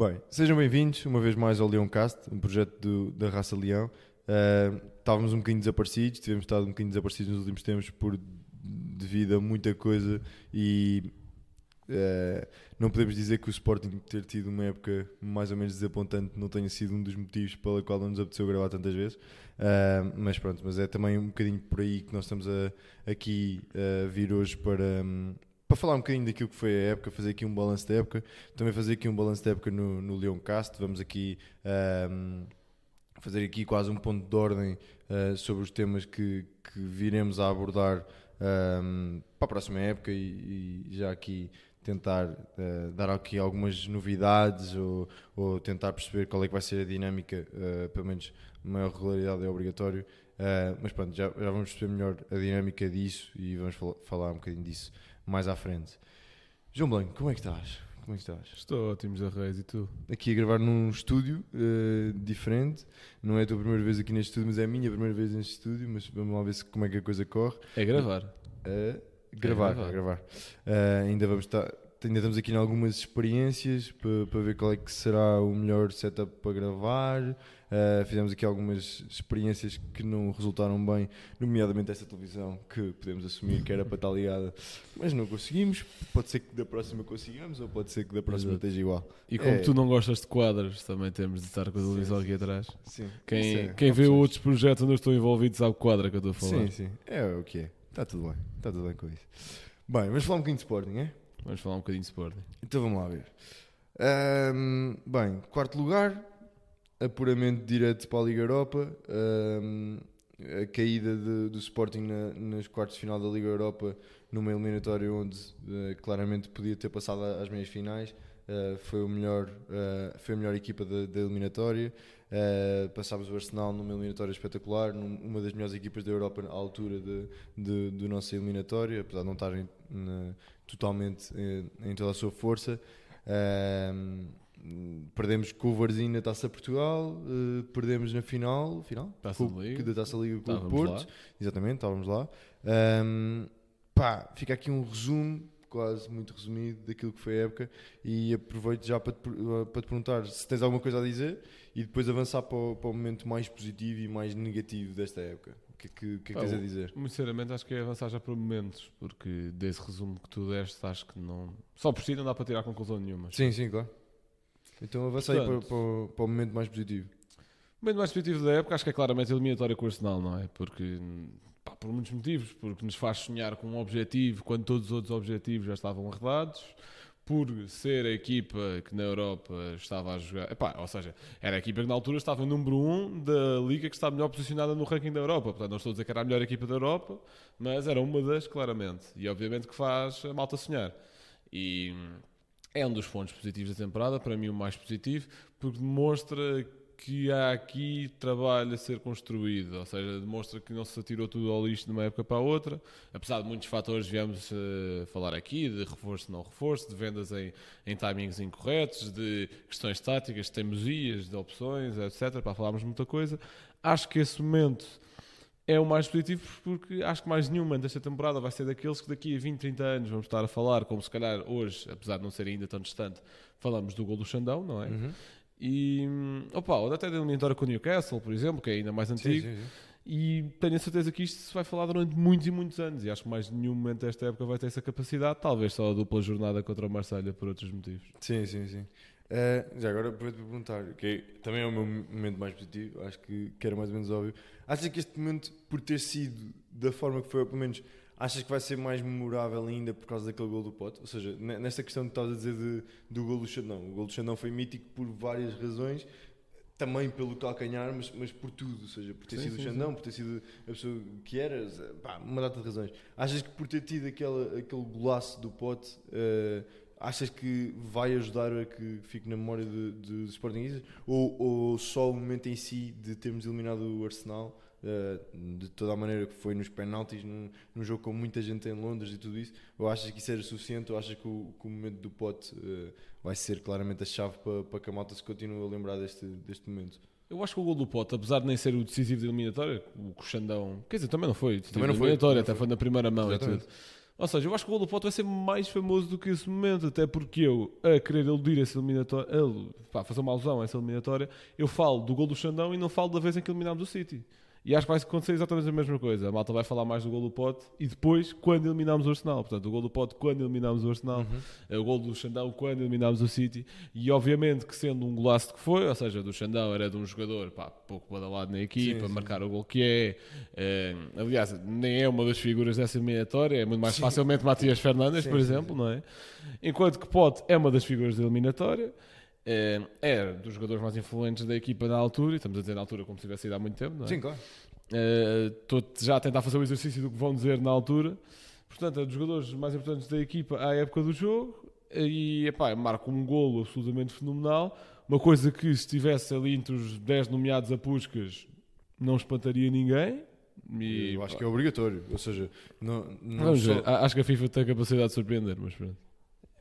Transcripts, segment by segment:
Bem, sejam bem-vindos uma vez mais ao Leoncast, um projeto do- da raça Leão. Uh, estávamos um bocadinho desaparecidos, tivemos estado um bocadinho desaparecidos nos últimos tempos por devido a muita coisa e uh, não podemos dizer que o Sporting ter tido uma época mais ou menos desapontante não tenha sido um dos motivos pela qual não nos apeteceu gravar tantas vezes. Uh, mas pronto, mas é também um bocadinho por aí que nós estamos a, aqui a vir hoje para, um, para falar um bocadinho daquilo que foi a época, fazer aqui um balanço da época, também fazer aqui um balanço da época no, no Leoncast. Vamos aqui um, fazer aqui quase um ponto de ordem uh, sobre os temas que, que viremos a abordar um, para a próxima época e, e já aqui tentar uh, dar aqui algumas novidades ou, ou, tentar perceber qual é que vai ser a dinâmica, uh, pelo menos maior regularidade é obrigatório, mas pronto, já, já, vamos perceber melhor a dinâmica disso e vamos fal falar um bocadinho disso mais à frente. João Blanco, como é que estás? Como é que estás? Estou ótimo, Zé Reis, e tu? Aqui a gravar num estúdio diferente, não é a tua primeira vez aqui neste estúdio, mas é a minha primeira vez neste estúdio, mas vamos lá ver se, como é que a coisa corre. É gravar. gravar, é gravar. É gravar. ainda vamos estar ainda estamos aqui em algumas experiências para, para ver qual é que será o melhor setup para gravar. Uh, fizemos aqui algumas experiências que não resultaram bem, nomeadamente esta televisão, que podemos assumir que era para estar ligada, mas não conseguimos. Pode ser que da próxima consigamos, ou pode ser que da próxima Exato. esteja igual. E como é. tu não gostas de quadros, também temos de estar com a televisão sim, aqui atrás. Sim. Quem, é, quem vê outros projetos onde eu estou envolvido sabe quadra que eu estou a falar. Sim, sim. É o que é. Está tudo bem. Está tudo bem com isso. Bem, vamos falar um bocadinho de Sporting, é? Vamos falar um bocadinho de Sporting. Então vamos lá ver. Um, bem, quarto lugar, apuramento direto para a Liga Europa. Um, a caída de, do Sporting na, nos quartos de final da Liga Europa, numa eliminatória onde uh, claramente podia ter passado às meias finais. Uh, foi, o melhor, uh, foi a melhor equipa da, eliminatória. Uh, passámos o Arsenal numa eliminatória espetacular, num, uma das melhores equipas da Europa à altura de, de, do nosso eliminatório, apesar de não estarem totalmente em, em, toda a sua força. Perdemos com o Varzinho na Taça Portugal, uh, perdemos na final, final Taça com, Liga. da Taça Liga com estávamos o Porto. Lá. Exatamente, estávamos lá. Um, pá, fica aqui um resumo quase muito resumido daquilo que foi a época e aproveito já para te, para te perguntar se tens alguma coisa a dizer e depois avançar para o, para o momento mais positivo e mais negativo desta época. O que, que, que, que tens a dizer? Muito sinceramente, acho que é avançar já para momentos, porque desse resumo que tu deste, acho que não. Só por si não dá para tirar conclusão nenhuma. Sim, sim, claro. Então avança aí para, para, para o momento mais positivo. O momento mais positivo da época acho que é claramente a eliminatória com o Arsenal, não é? Porque Pá, por muitos motivos, porque nos faz sonhar com um objetivo quando todos os outros objetivos já estavam arredados, por ser a equipa que na Europa estava a jogar, epá, ou seja, era a equipa que na altura estava número 1 um da liga que estava melhor posicionada no ranking da Europa. Portanto, não estou a dizer que era a melhor equipa da Europa, mas era uma das, claramente. E obviamente que faz a malta sonhar. E é um dos pontos positivos da temporada, para mim o mais positivo, porque demonstra que há aqui trabalho a ser construído, ou seja, demonstra que não se atirou tudo ao lixo de uma época para a outra, apesar de muitos fatores viemos uh, falar aqui, de reforço não reforço, de vendas em, em timings incorretos, de questões táticas, de teimosias, de opções, etc, para falarmos muita coisa, acho que esse momento é o mais positivo porque acho que mais nenhuma desta temporada vai ser daqueles que daqui a 20, 30 anos vamos estar a falar, como se calhar hoje, apesar de não ser ainda tão distante, falamos do gol do Xandão, não é? Uhum. E, opa, ou até da eliminatória com o Newcastle, por exemplo, que é ainda mais antigo. Sim, sim, sim. E tenho a certeza que isto se vai falar durante muitos e muitos anos. E acho que mais nenhum momento desta época vai ter essa capacidade. Talvez só a dupla jornada contra o Marselha por outros motivos. Sim, sim, sim. Uh, já agora aproveito para perguntar, que também é o meu momento mais positivo, acho que, que era mais ou menos óbvio. Achas que este momento, por ter sido da forma que foi, ou pelo menos achas que vai ser mais memorável ainda por causa daquele gol do Pote? Ou seja, nesta questão que estavas a dizer de, do gol do Xandão. O gol do Xandão foi mítico por várias razões, também pelo calcanhar, mas, mas por tudo. Ou seja, por ter Sim, sido sim, o Xandão, sim. por ter sido a pessoa que eras, pá, uma data de razões. Achas que por ter tido aquela, aquele golaço do Pote, uh, achas que vai ajudar a que fique na memória de- de- Sportingistas? Ou, ou só o momento em si de termos eliminado o Arsenal? Uh, de toda a maneira que foi nos penaltis, num, num jogo com muita gente em Londres e tudo isso, ou achas que isso era suficiente, ou achas que o, que o momento do pote uh, vai ser claramente a chave para, para que a malta se continue a lembrar deste, deste momento? Eu acho que o gol do Pote, apesar de nem ser o decisivo da eliminatória, o Xandão, quer dizer, também não foi, decisivo Também não foi, eliminatória, até foi na primeira mão Exatamente. e tudo. Ou seja, eu acho que o gol do Pote vai ser mais famoso do que esse momento, até porque eu, a querer eludir essa eliminatória, a, pá, fazer uma alusão a essa eliminatória, eu falo do gol do Xandão e não falo da vez em que eliminámos o City. E acho que vai acontecer exatamente a mesma coisa. A malta vai falar mais do gol do Pote e depois quando eliminámos o Arsenal. Portanto, o gol do Pote quando eliminámos o Arsenal, Uhum. o gol do Xandão quando eliminámos o City. E obviamente que sendo um golaço que foi, ou seja, do Xandão era de um jogador pá, pouco badalado na equipa, Sim, sim. marcar o gol que é. Eh, aliás, nem é uma das figuras dessa eliminatória, é muito mais facilmente Matias Fernandes, Sim, por sim, exemplo, não é? Enquanto que Pote é uma das figuras da eliminatória. Eh, É dos jogadores mais influentes da equipa na altura, e estamos a dizer na altura como se tivesse ido há muito tempo, não é? Sim, claro. Estou já a tentar fazer o exercício do que vão dizer na altura. Portanto, é dos jogadores mais importantes da equipa à época do jogo. E epá, marca um golo absolutamente fenomenal. Uma coisa que, se estivesse ali entre os 10 nomeados a Puscas, não espantaria ninguém. E, eu acho que é obrigatório. Ou seja, não, não Vamos só, ver. Acho que a FIFA tem a capacidade de surpreender, mas pronto.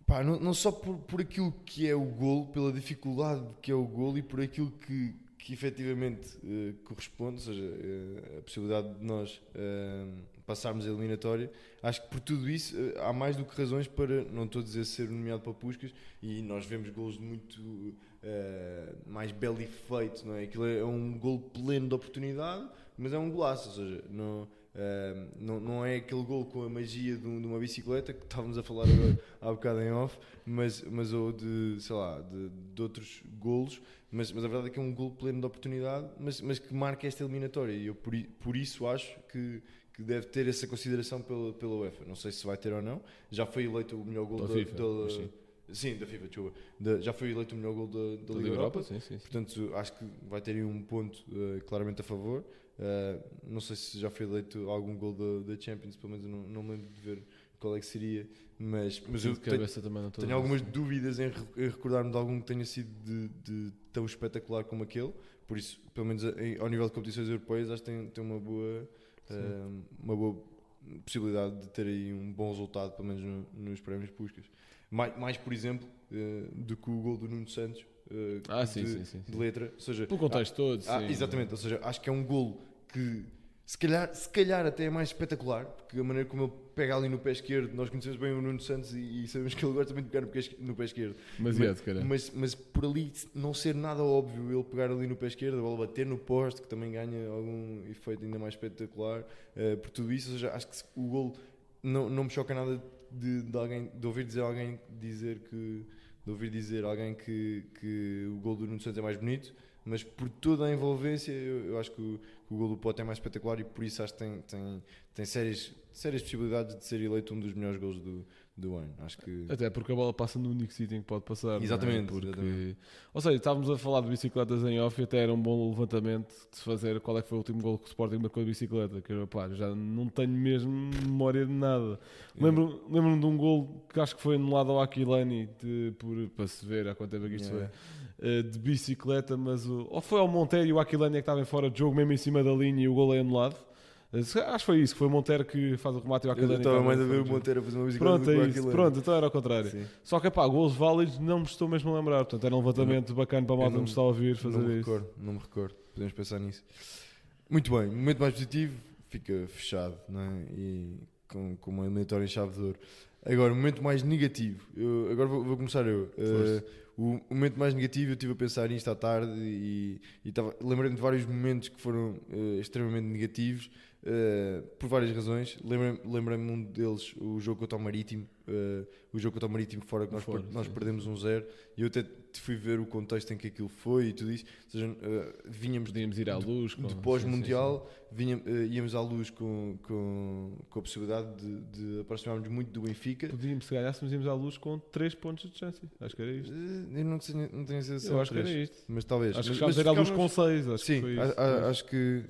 Pá, não, não só por, por aquilo que é o golo, pela dificuldade que é o golo e por aquilo que, que efetivamente eh, corresponde, ou seja, eh, a possibilidade de nós eh, passarmos a eliminatória. Acho que por tudo isso há mais do que razões para, não estou a dizer ser nomeado para Puscas, e nós vemos golos muito eh, mais belo e feito, não é? Aquilo é um golo pleno de oportunidade, mas é um golaço, ou seja, não, eh, não, não é aquele golo com a magia de, um- de uma bicicleta que estávamos a falar agora há bocado em off, mas, mas ou de, sei lá, de, de outros golos, mas, mas a verdade é que é um golo pleno de oportunidade, mas, mas que marca esta eliminatória, e eu por, por isso acho que, que deve ter essa consideração pela, pela UEFA. Não sei se vai ter ou não, já foi eleito o melhor gol Pela da, FIFA, da- sim. Sim, da FIFA, desculpa. Da- já foi eleito o melhor gol da, da, Da Liga Europa. sim, sim. sim. Portanto, acho que vai ter aí um ponto eh, claramente a favor. Eh, não sei se já foi eleito algum gol da, da Champions, pelo menos não, não me lembro de ver qual é que seria. Mas, mas eu tenho, tenho algumas dúvidas em, em recordar-me de algum que tenha sido de, de tão espetacular como aquele. Por isso, pelo menos em- ao nível de competições europeias, acho que tem, tem uma boa. eh, uma boa possibilidade de ter aí um bom resultado, pelo menos no- nos prémios Puscas. Mais, mais, por exemplo, eh, do que o gol do Nuno Santos, eh, Ah, de, sim, sim, sim. de letra. Ou seja, Pelo contexto todo, ah, exatamente, ou seja, acho que é um golo que se calhar, se calhar até é mais espetacular, porque a maneira como ele pega ali no pé esquerdo, nós conhecemos bem o Nuno Santos e, e sabemos que ele gosta muito de pegar no pé, no pé esquerdo. Mas, é, de cara. Mas, mas por ali não ser nada óbvio ele pegar ali no pé esquerdo, a bola bater no poste, que também ganha algum efeito ainda mais espetacular, eh, por tudo isso, ou seja, acho que o golo não, não me choca nada de, de alguém, de ouvir dizer alguém dizer que de ouvir dizer alguém que, que o gol do Nuno Santos é mais bonito, mas por toda a envolvência eu, eu acho que o, que o gol do Pote é mais espetacular e por isso acho que tem, tem, tem sérias, sérias possibilidades de ser eleito um dos melhores gols do, do ano. Acho que Até porque a bola passa no único sítio em que pode passar. é? Exatamente, Porque... exatamente. Ou seja, estávamos a falar de bicicletas em off e até era um bom levantamento de se fazer qual é que foi o último gol que o Sporting marcou de bicicleta. Que eu, pá, já não tenho mesmo memória de nada. Lembro- Lembro-me de um gol que acho que foi anulado ao Aquilani de, por, para se ver há quanto tempo é que isto Yeah. foi. eh, de bicicleta, mas o, ou foi ao Monteiro e o Aquilani é que estava em fora de jogo, mesmo em cima da linha e o gol é anulado. Eh, Acho que foi isso, que foi o Monteiro que faz o remate e o Eu Aquilani estava mais a ver o. Monteiro a fazer uma bicicleta Pronto, é isso. Pronto, então era ao contrário. Sim. Só que, pá, gols válidos não me estou mesmo a lembrar. Portanto, era um levantamento bacana para a malta eu não- nos está a ouvir fazer não me isso. recordo, não me recordo. Podemos pensar nisso. Muito bem, momento mais positivo, fica fechado, não é? E com, com uma eliminatória em chave de ouro. Agora, o momento mais negativo. Eu, agora vou, vou começar eu. Eh, o, o momento mais negativo, eu estive a pensar nisto à tarde e, e lembrei-me de vários momentos que foram eh, extremamente negativos, eh, por várias razões. Lembrei-me um deles, o jogo contra o Marítimo. eh, o jogo contra o Marítimo fora, que nós, Fora, per- nós perdemos um zero. E eu até fui ver o contexto em que aquilo foi e tudo isso. Ou seja, eh, vínhamos Podíamos ir à luz. com- de sim, pós-mundial, íamos à luz com, com, com a possibilidade de, de aproximarmos muito do Benfica. Podíamos, se ganhássemos, íamos à luz com 3 pontos de distância. Acho que era isto. Eu não tenho, não tenho certeza. Eu acho que três, era isto. Mas talvez. Acho que chegámos a ir à luz com ficámos- 6. Acho Sim, que foi a- a- acho, que,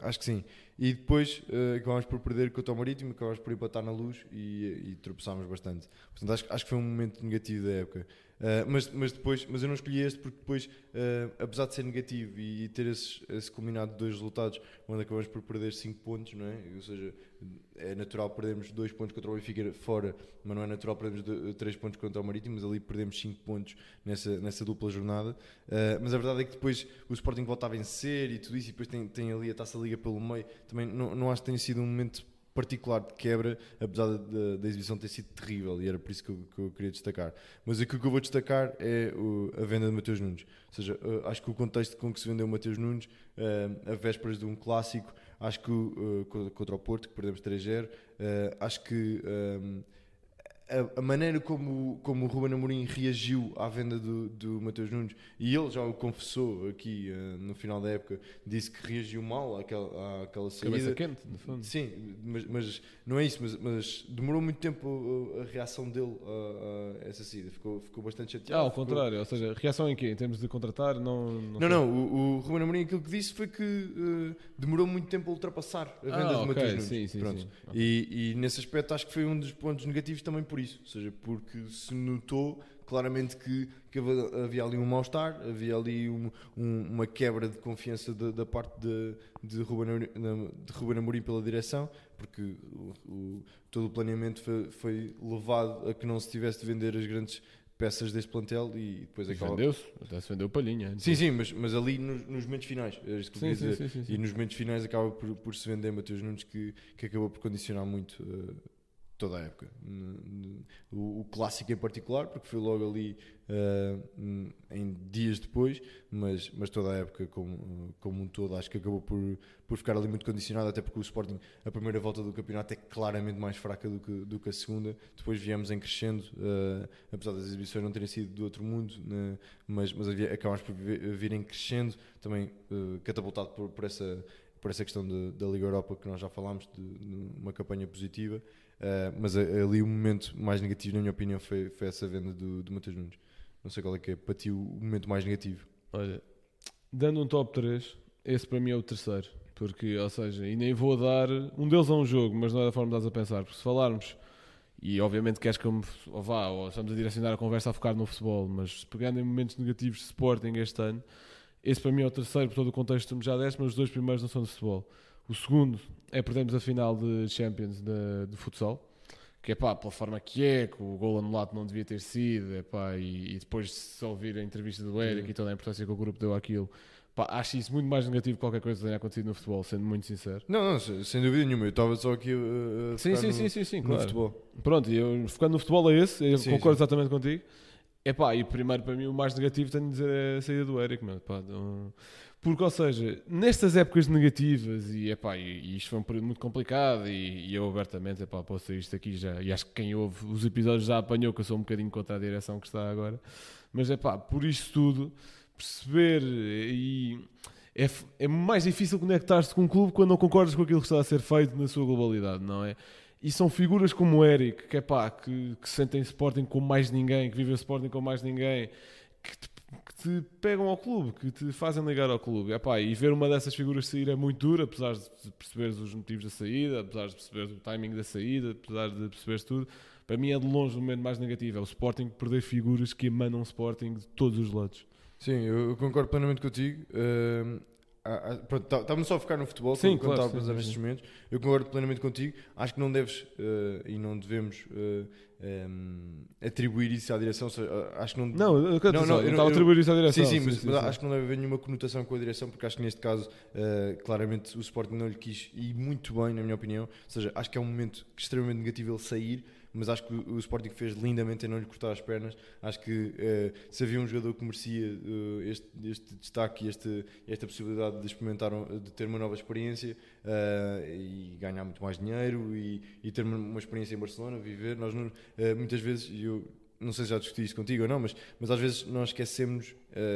acho que sim. E depois eh, acabámos por perder contra o Marítimo, acabámos por empatar na luz e, e tropeçámos bastante. Portanto, acho, acho que foi um momento negativo da época. Eh, mas, mas depois, mas eu não escolhi este porque depois, eh, apesar de ser negativo e, e ter esses, esse combinado de dois resultados, onde acabamos por perder 5 pontos, não é? Ou seja, é natural perdermos 2 pontos contra o Benfica fora, mas não é natural perdermos 3 pontos contra o Marítimo, mas ali perdemos 5 pontos nessa, nessa dupla jornada. Uh, mas a verdade é que depois o Sporting volta a vencer e tudo isso, e depois tem, tem ali a taça liga pelo meio. Também não, não acho que tenha sido um momento particular de quebra, apesar da, da exibição ter sido terrível, e era por isso que eu, que eu queria destacar. Mas aquilo que eu vou destacar é o, a venda de Mateus Nunes. Ou seja, uh, acho que o contexto com que se vendeu o Mateus Nunes, uh, a vésperas de um clássico, acho que uh, contra o Porto, que perdemos 3-0, acho que a, a, maneira como, como o Ruben Amorim reagiu à venda do, do Mateus Nunes, e ele já o confessou aqui uh, no final da época, disse que reagiu mal àquela, àquela saída. Cabeça quente, no fundo. Sim, mas, mas não é isso, mas, mas, demorou muito tempo a, a reação dele a, a, essa saída, ficou, ficou bastante chateado. Ah, ao ficou... contrário, ou seja, reação em quê? Em termos de contratar? Não, não, não, não o, o Ruben Amorim aquilo que disse foi que uh, demorou muito tempo a ultrapassar a venda ah, do okay, Mateus Nunes. Sim, sim, Pronto. sim. Okay. E, e nesse aspecto acho que foi um dos pontos negativos também por isso, ou seja, porque se notou claramente que, que havia ali um mal-estar, havia ali um, um, uma quebra de confiança da, da parte de, de, Ruben, de Ruben Amorim pela direção, porque o, o, todo o planeamento foi, foi, levado a que não se tivesse de vender as grandes peças deste plantel e depois acaba... Vendeu-se, até se vendeu palhinha. Sim, sim, mas, mas ali nos, nos momentos finais, é isso que sim, sim, sim, sim, E nos momentos finais acaba por, por se vender Mateus Nunes que, que acabou por condicionar muito... Uh, toda a época. O, o, clássico em particular, porque foi logo ali uh, em dias depois, mas, mas toda a época como, como um todo, acho que acabou por, por ficar ali muito condicionado, até porque o Sporting, a primeira volta do campeonato é claramente mais fraca do que, do que a segunda. Depois viemos em crescendo, uh, apesar das exibições não terem sido do outro mundo, né, mas, mas havia, acabámos por vir em crescendo, também uh, catapultado por, por essa por essa questão de, da Liga Europa que nós já falámos, de, de uma campanha positiva. Uh, mas ali o momento mais negativo, na minha opinião, foi, foi essa venda do, do Matheus Nunes. Não sei qual é que é para ti o momento mais negativo. Olha, dando um top 3, esse para mim é o terceiro. Porque, ou seja, e nem vou dar. Um deles a um jogo, mas não é da forma que estás a pensar. Porque se falarmos, e obviamente queres que eu me ou vá, ou estamos a direcionar a conversa a focar no futebol, mas pegando em momentos negativos de Sporting este ano, esse para mim é o terceiro, por todo o contexto que já deste, mas os dois primeiros não são de futebol. O segundo é perdemos a final de Champions de, de futsal, que é pá, pela forma que é, que o gol anulado não devia ter sido, é pá, e, e depois de se ouvir a entrevista do Eric Sim. e toda a importância que o grupo deu àquilo, pá, acho isso muito mais negativo que qualquer coisa que tenha acontecido no futebol, sendo muito sincero. Não, não, sem dúvida nenhuma, eu estava só aqui a, sim, sim, no, sim, sim, sim, no claro. futebol. Pronto, eu focando no futebol é esse, eu sim, concordo sim. exatamente contigo. É pá, e primeiro para mim o mais negativo tenho de dizer é a saída do Eric, mano, pá, não... Porque, ou seja, nestas épocas negativas, e, epá, e, e isto foi um período muito complicado, e, e eu abertamente epá, posso isto aqui já, e acho que quem ouve os episódios já apanhou que eu sou um bocadinho contra a direção que está agora, mas é pá, por isto tudo, perceber e. É, é mais difícil conectar-se com um clube quando não concordas com aquilo que está a ser feito na sua globalidade, não é? E são figuras como o Eric, que, é que, que sentem Sporting como mais ninguém, que vivem Sporting como mais ninguém, que te que te pegam ao clube, que te fazem ligar ao clube. Epá, e ver uma dessas figuras sair é muito duro, apesar de perceberes os motivos da saída, apesar de perceberes o timing da saída, apesar de perceberes tudo. Para mim é de longe o momento mais negativo. É o Sporting perder figuras que emanam Sporting de todos os lados. Sim, eu concordo plenamente contigo. Uh, Estava-me tá, só a focar no futebol sim, quando claro, estava a pensar nestes momentos. Eu concordo plenamente contigo. Acho que não deves uh, e não devemos uh, um, atribuir isso à direção. Acho que não. Não, eu, não, não, eu, estava a atribuir isso à direção. Sim, sim, mas, sim, mas sim. acho que não deve haver nenhuma conotação com a direção, porque acho que neste caso, uh, claramente, o Sporting não lhe quis ir muito bem, na minha opinião. Ou seja, acho que é um momento extremamente negativo ele sair mas acho que o Sporting fez lindamente em não lhe cortar as pernas. Acho que uh, se havia um jogador que merecia uh, este, este destaque e este, esta possibilidade de experimentar, de ter uma nova experiência uh, e ganhar muito mais dinheiro e, e, ter uma experiência em Barcelona, viver, nós não, muitas vezes, eu não sei se já discuti isto contigo ou não, mas, mas às vezes nós esquecemos,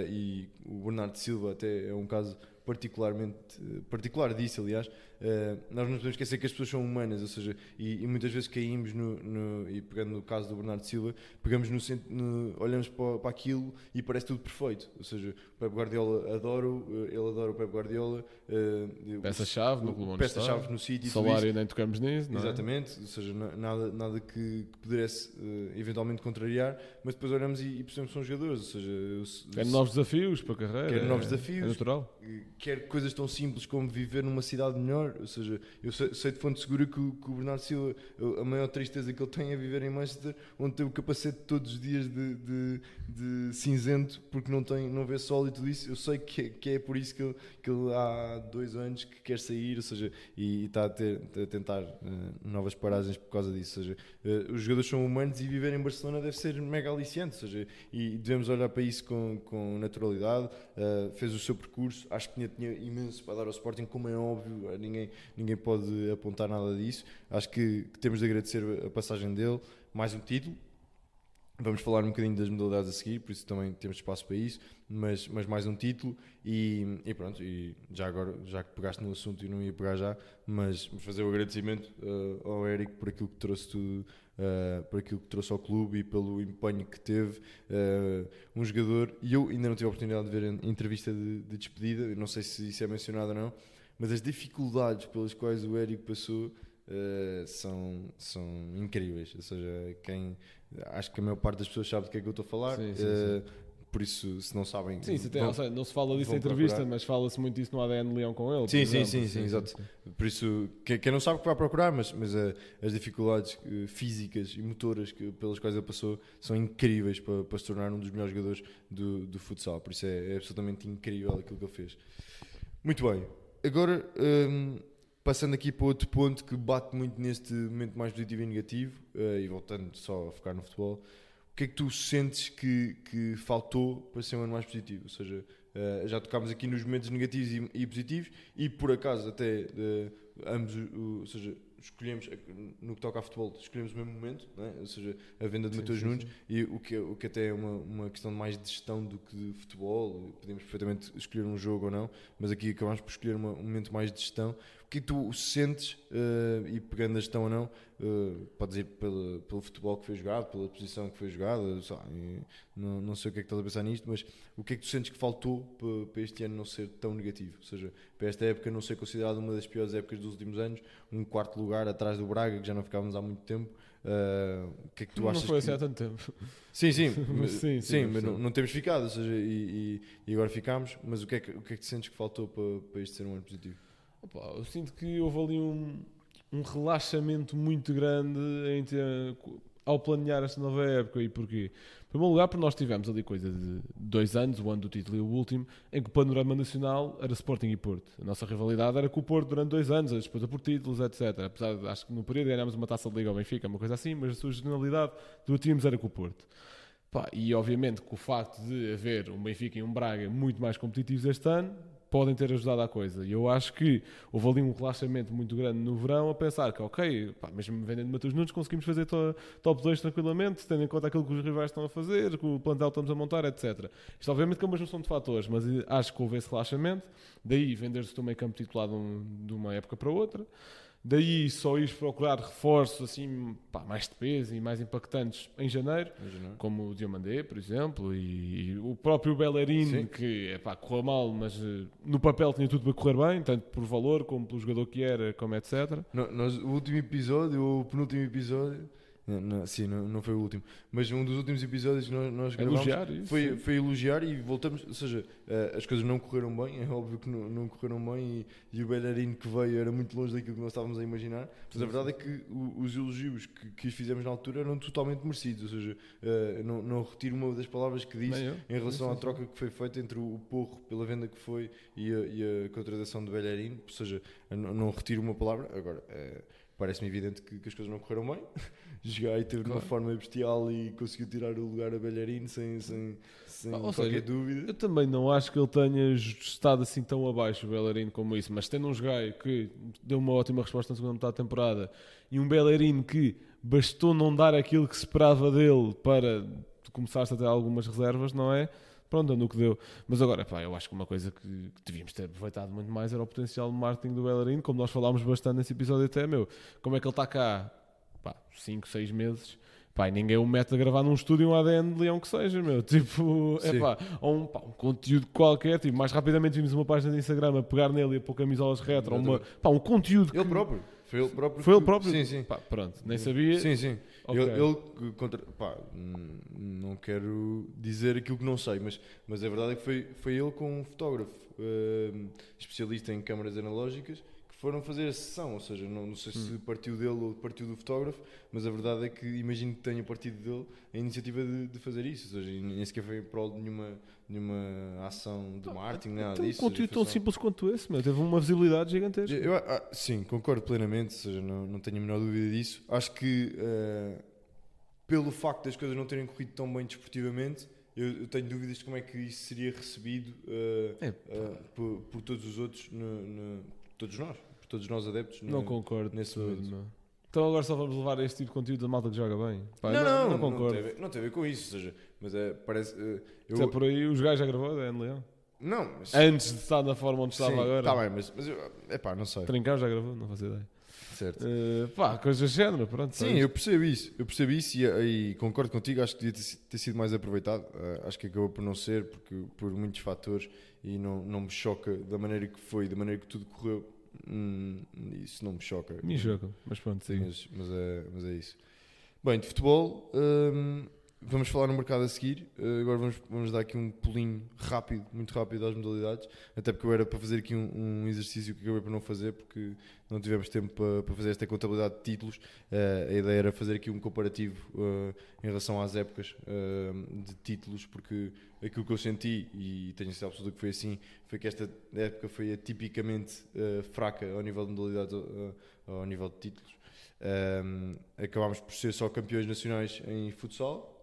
e o Bernardo Silva até é um caso particularmente particular disso, aliás, uh, nós não podemos esquecer que as pessoas são humanas, ou seja, e, e muitas vezes caímos no, no, e pegando no caso do Bernardo Silva, pegamos no, no olhamos para, para, aquilo e parece tudo perfeito, ou seja, o Pep Guardiola adoro, eh, ele adora o Pep Guardiola, uh, peça-chave no clube peça-chave no sítio, salário nem tocamos nisso, não é? exatamente, ou seja, nada, nada que, que pudesse uh, eventualmente contrariar, mas depois olhamos e, e percebemos que são jogadores, ou seja, querem novos desafios para a carreira, novos é, desafios, é natural quer coisas tão simples como viver numa cidade melhor. Ou seja, eu sei, sei de fonte segura que, o- que o Bernardo Silva, a maior tristeza que ele tem é viver em Manchester, onde tem o capacete todos os dias de, de, de cinzento, porque não, tem, não vê sol e tudo isso. Eu sei que, é- que é por isso que ele, que ele há dois anos que quer sair, ou seja, e, e está a, ter- a tentar eh, novas paragens por causa disso. Ou seja, eh, os jogadores são humanos e viver em Barcelona deve ser mega aliciante, ou seja, e devemos olhar para isso com, com naturalidade. Uh, fez o seu percurso, acho que tinha, tinha imenso para dar ao Sporting, como é óbvio, uh, ninguém, ninguém pode apontar nada disso. Acho que, que temos de agradecer a passagem dele, mais um título. Vamos falar um bocadinho das modalidades a seguir, por isso também temos espaço para isso, mas, mas mais um título e, e pronto, e já agora, já que pegaste no assunto e não ia pegar já, mas fazer o agradecimento uh, ao Eric por aquilo que trouxe tudo, uh, por aquilo que trouxe ao clube e pelo empenho que teve. Uh, um jogador, e eu ainda não tive a oportunidade de ver a entrevista de, de despedida, não sei se isso é mencionado ou não, mas as dificuldades pelas quais o Eric passou uh, são, são incríveis. Ou seja, quem acho que a maior parte das pessoas sabe do que é que eu estou a falar. Sim, sim, uh, Por isso, se não sabem. Sim, isso até, vão- seja, não se fala disso em entrevista, procurar. mas fala-se muito disso no ADN Leão com ele. Sim, sim, sim, sim, exato. Por isso, quem, quem não sabe que vai procurar, mas, mas eh, as dificuldades eh, físicas e motoras que, pelas quais ele passou são incríveis para, para se tornar um dos melhores jogadores do, do futsal. Por isso é, é absolutamente incrível aquilo que ele fez. Muito bem. Agora, hum, passando aqui para outro ponto que bate muito neste momento mais positivo e negativo, eh, e voltando só a focar no futebol, o que é que tu sentes que, que faltou para ser um ano mais positivo? Ou seja, eh, já tocámos aqui nos momentos negativos e, e positivos, e por acaso até eh, ambos, ou seja, escolhemos, no que toca a futebol, escolhemos o mesmo momento, é? ou seja, a venda de Sim, Mateus sim, Nunes, sim. e o que, o que até é uma, uma questão mais de gestão do que de futebol, podemos perfeitamente escolher um jogo ou não, mas aqui acabamos por escolher uma- um momento mais de gestão. O que é que tu sentes, eh, e pegando a gestão ou não, eh, podes ir pelo, pelo futebol que foi jogado, pela posição que foi jogada, sei lá, não, não sei o que é que estás a pensar nisto, mas o que é que tu sentes que faltou para, para este ano não ser tão negativo? Ou seja, para esta época não ser considerada uma das piores épocas dos últimos anos, um quarto lugar atrás do Braga, que já não ficávamos há muito tempo. eh, o que é que tu não achas foi que... assim há tanto tempo. Sim, sim, mas- Sim, sim, sim, mas não, não temos ficado, ou seja, e, e- e agora ficámos, mas o que, é que, o que é que tu sentes que faltou para, para isto ser um ano positivo? Opa, eu sinto que houve ali um, um relaxamento muito grande em ter- ao planear esta nova época. E porquê? Em primeiro lugar, porque nós tivemos ali coisa de dois anos, o ano do título e o último, em que o panorama nacional era Sporting e Porto. A nossa rivalidade era com o Porto durante dois anos, a disputa por títulos, etc. Apesar de, acho que no período ganhámos uma taça de Liga ao Benfica, uma coisa assim, mas a sua generalidade do tínhamos era com o Porto. Pá, e obviamente que o facto de haver um Benfica e um Braga muito mais competitivos este ano podem ter ajudado à coisa. E eu acho que houve ali um relaxamento muito grande no verão a pensar que, ok, pá, mesmo vendendo Matheus Nunes, conseguimos fazer to- top 2 tranquilamente, tendo em conta aquilo que os rivais estão a fazer, que o plantel estamos a montar, etc. Isto obviamente que é uma junção de fatores, mas eh, acho que houve esse relaxamento. Daí vender-se do meio campo um- de uma época para outra. Daí só ir procurar reforços assim, pá, mais de peso e mais impactantes em janeiro como o Diamandé, por exemplo, e, e o próprio Bellerin, que epá, correu mal, mas eh, no papel tinha tudo para correr bem, tanto por valor como pelo jogador que era, como etc. No- nós, o último episódio, o penúltimo episódio, não, não, sim, não, não foi o último, mas um dos últimos episódios que nós, nós gravámos Elogiar isso. foi, sim. foi elogiar e voltamos, ou seja, eh, as coisas não correram bem, é óbvio que não, não correram bem e, e o bailarino que veio era muito longe daquilo que nós estávamos a imaginar, mas a verdade é que o- os elogios que, que fizemos na altura eram totalmente merecidos, ou seja, eh, não, não retiro uma das palavras que disse eu. em relação Sim, à sim, troca que foi feita entre o Porro pela venda que foi e a, e a contratação de Bellerin, ou seja, não, retiro uma palavra, agora eh, parece-me evidente que, que as coisas não correram bem. Jogai teve de uma Claro. forma bestial e conseguiu tirar o lugar a Bellerin sem, sem, sem Ah, qualquer seja, dúvida. Eu também não acho que ele tenha estado assim tão abaixo, o Bellerin, como isso, mas tendo um jogai que deu uma ótima resposta na segunda metade da temporada e um Bellerin que bastou não dar aquilo que se esperava dele para começar-se a ter algumas reservas, não é? Pronto, deu no que deu. Mas agora, pá, eu acho que uma coisa que, que devíamos ter aproveitado muito mais era o potencial de marketing do Bellerin, como nós falámos bastante nesse episódio até, meu. Como é que ele está cá? Pá, 5, 6 meses. Pá, ninguém o mete a gravar num estúdio um ADN de leão que seja, meu. Tipo, é pá, ou um, pá, um conteúdo qualquer. Tipo, mais rapidamente vimos uma página de Instagram a pegar nele e a pôr camisolas retro. ou Uma, pá, um conteúdo Ele que- próprio Foi ele próprio. Foi ele que- próprio? Sim, sim. Pá, pronto, nem sabia. Sim, sim. Ok. Ele, ele contra. Pá, não quero dizer aquilo que não sei, mas, mas a verdade é que foi, foi ele com um fotógrafo hum, especialista em câmaras analógicas foram fazer a sessão. Ou seja, não, não sei Hum. se partiu dele ou partiu do fotógrafo, mas a verdade é que imagino que tenha partido dele a iniciativa de, de fazer isso. Ou seja, nem sequer foi em prol de nenhuma, nenhuma ação de marketing, nada Então, um disso. conteúdo ou seja, tão simples quanto esse, meu, teve uma visibilidade gigantesca. eu, ah, sim, concordo plenamente, ou seja, não, não tenho a menor dúvida disso. Acho que eh, pelo facto das coisas não terem corrido tão bem desportivamente, eu, eu tenho dúvidas de como é que isso seria recebido É, eh, por, por todos os outros, no, no- todos nós, todos nós adeptos. Não concordo. nesse momento. Então agora só vamos levar este tipo de conteúdo da malta que joga bem. Pá, não, não, não, concordo. tem a ver, não tem a ver com isso, ou seja, mas é, parece. eh, eu, Se é por aí, os gajos já gravou, é Leão. Não, mas. Antes de estar na forma onde estava sim, agora. Tá bem, mas, mas eu, epá, não sei. Trincar já gravou, não faço ideia. Certo. Eh, pá, coisas de género, pronto. Sim, eu percebo isso, eu percebo isso e, e concordo contigo, acho que devia ter, ter sido mais aproveitado, Ah, acho que acabou por não ser, porque por muitos fatores e não, não me choca da maneira que foi, da maneira que tudo correu, hum, isso não me choca. Me choca, mas pronto, siga. Mas, mas, é, mas é isso. Bem, de futebol, hum, vamos falar no mercado a seguir. Uh, agora vamos, vamos dar aqui um pulinho rápido, muito rápido às modalidades. Até porque eu era para fazer aqui um, um exercício que acabei por não fazer, porque não tivemos tempo para, para fazer esta contabilidade de títulos. Uh, a ideia era fazer aqui um comparativo uh, em relação às épocas de títulos, porque aquilo que eu senti, e tenho sido absoluto que foi assim, foi que esta época foi tipicamente uh, fraca ao nível de modalidades, ao nível de títulos. Um, acabámos por ser só campeões nacionais em futsal,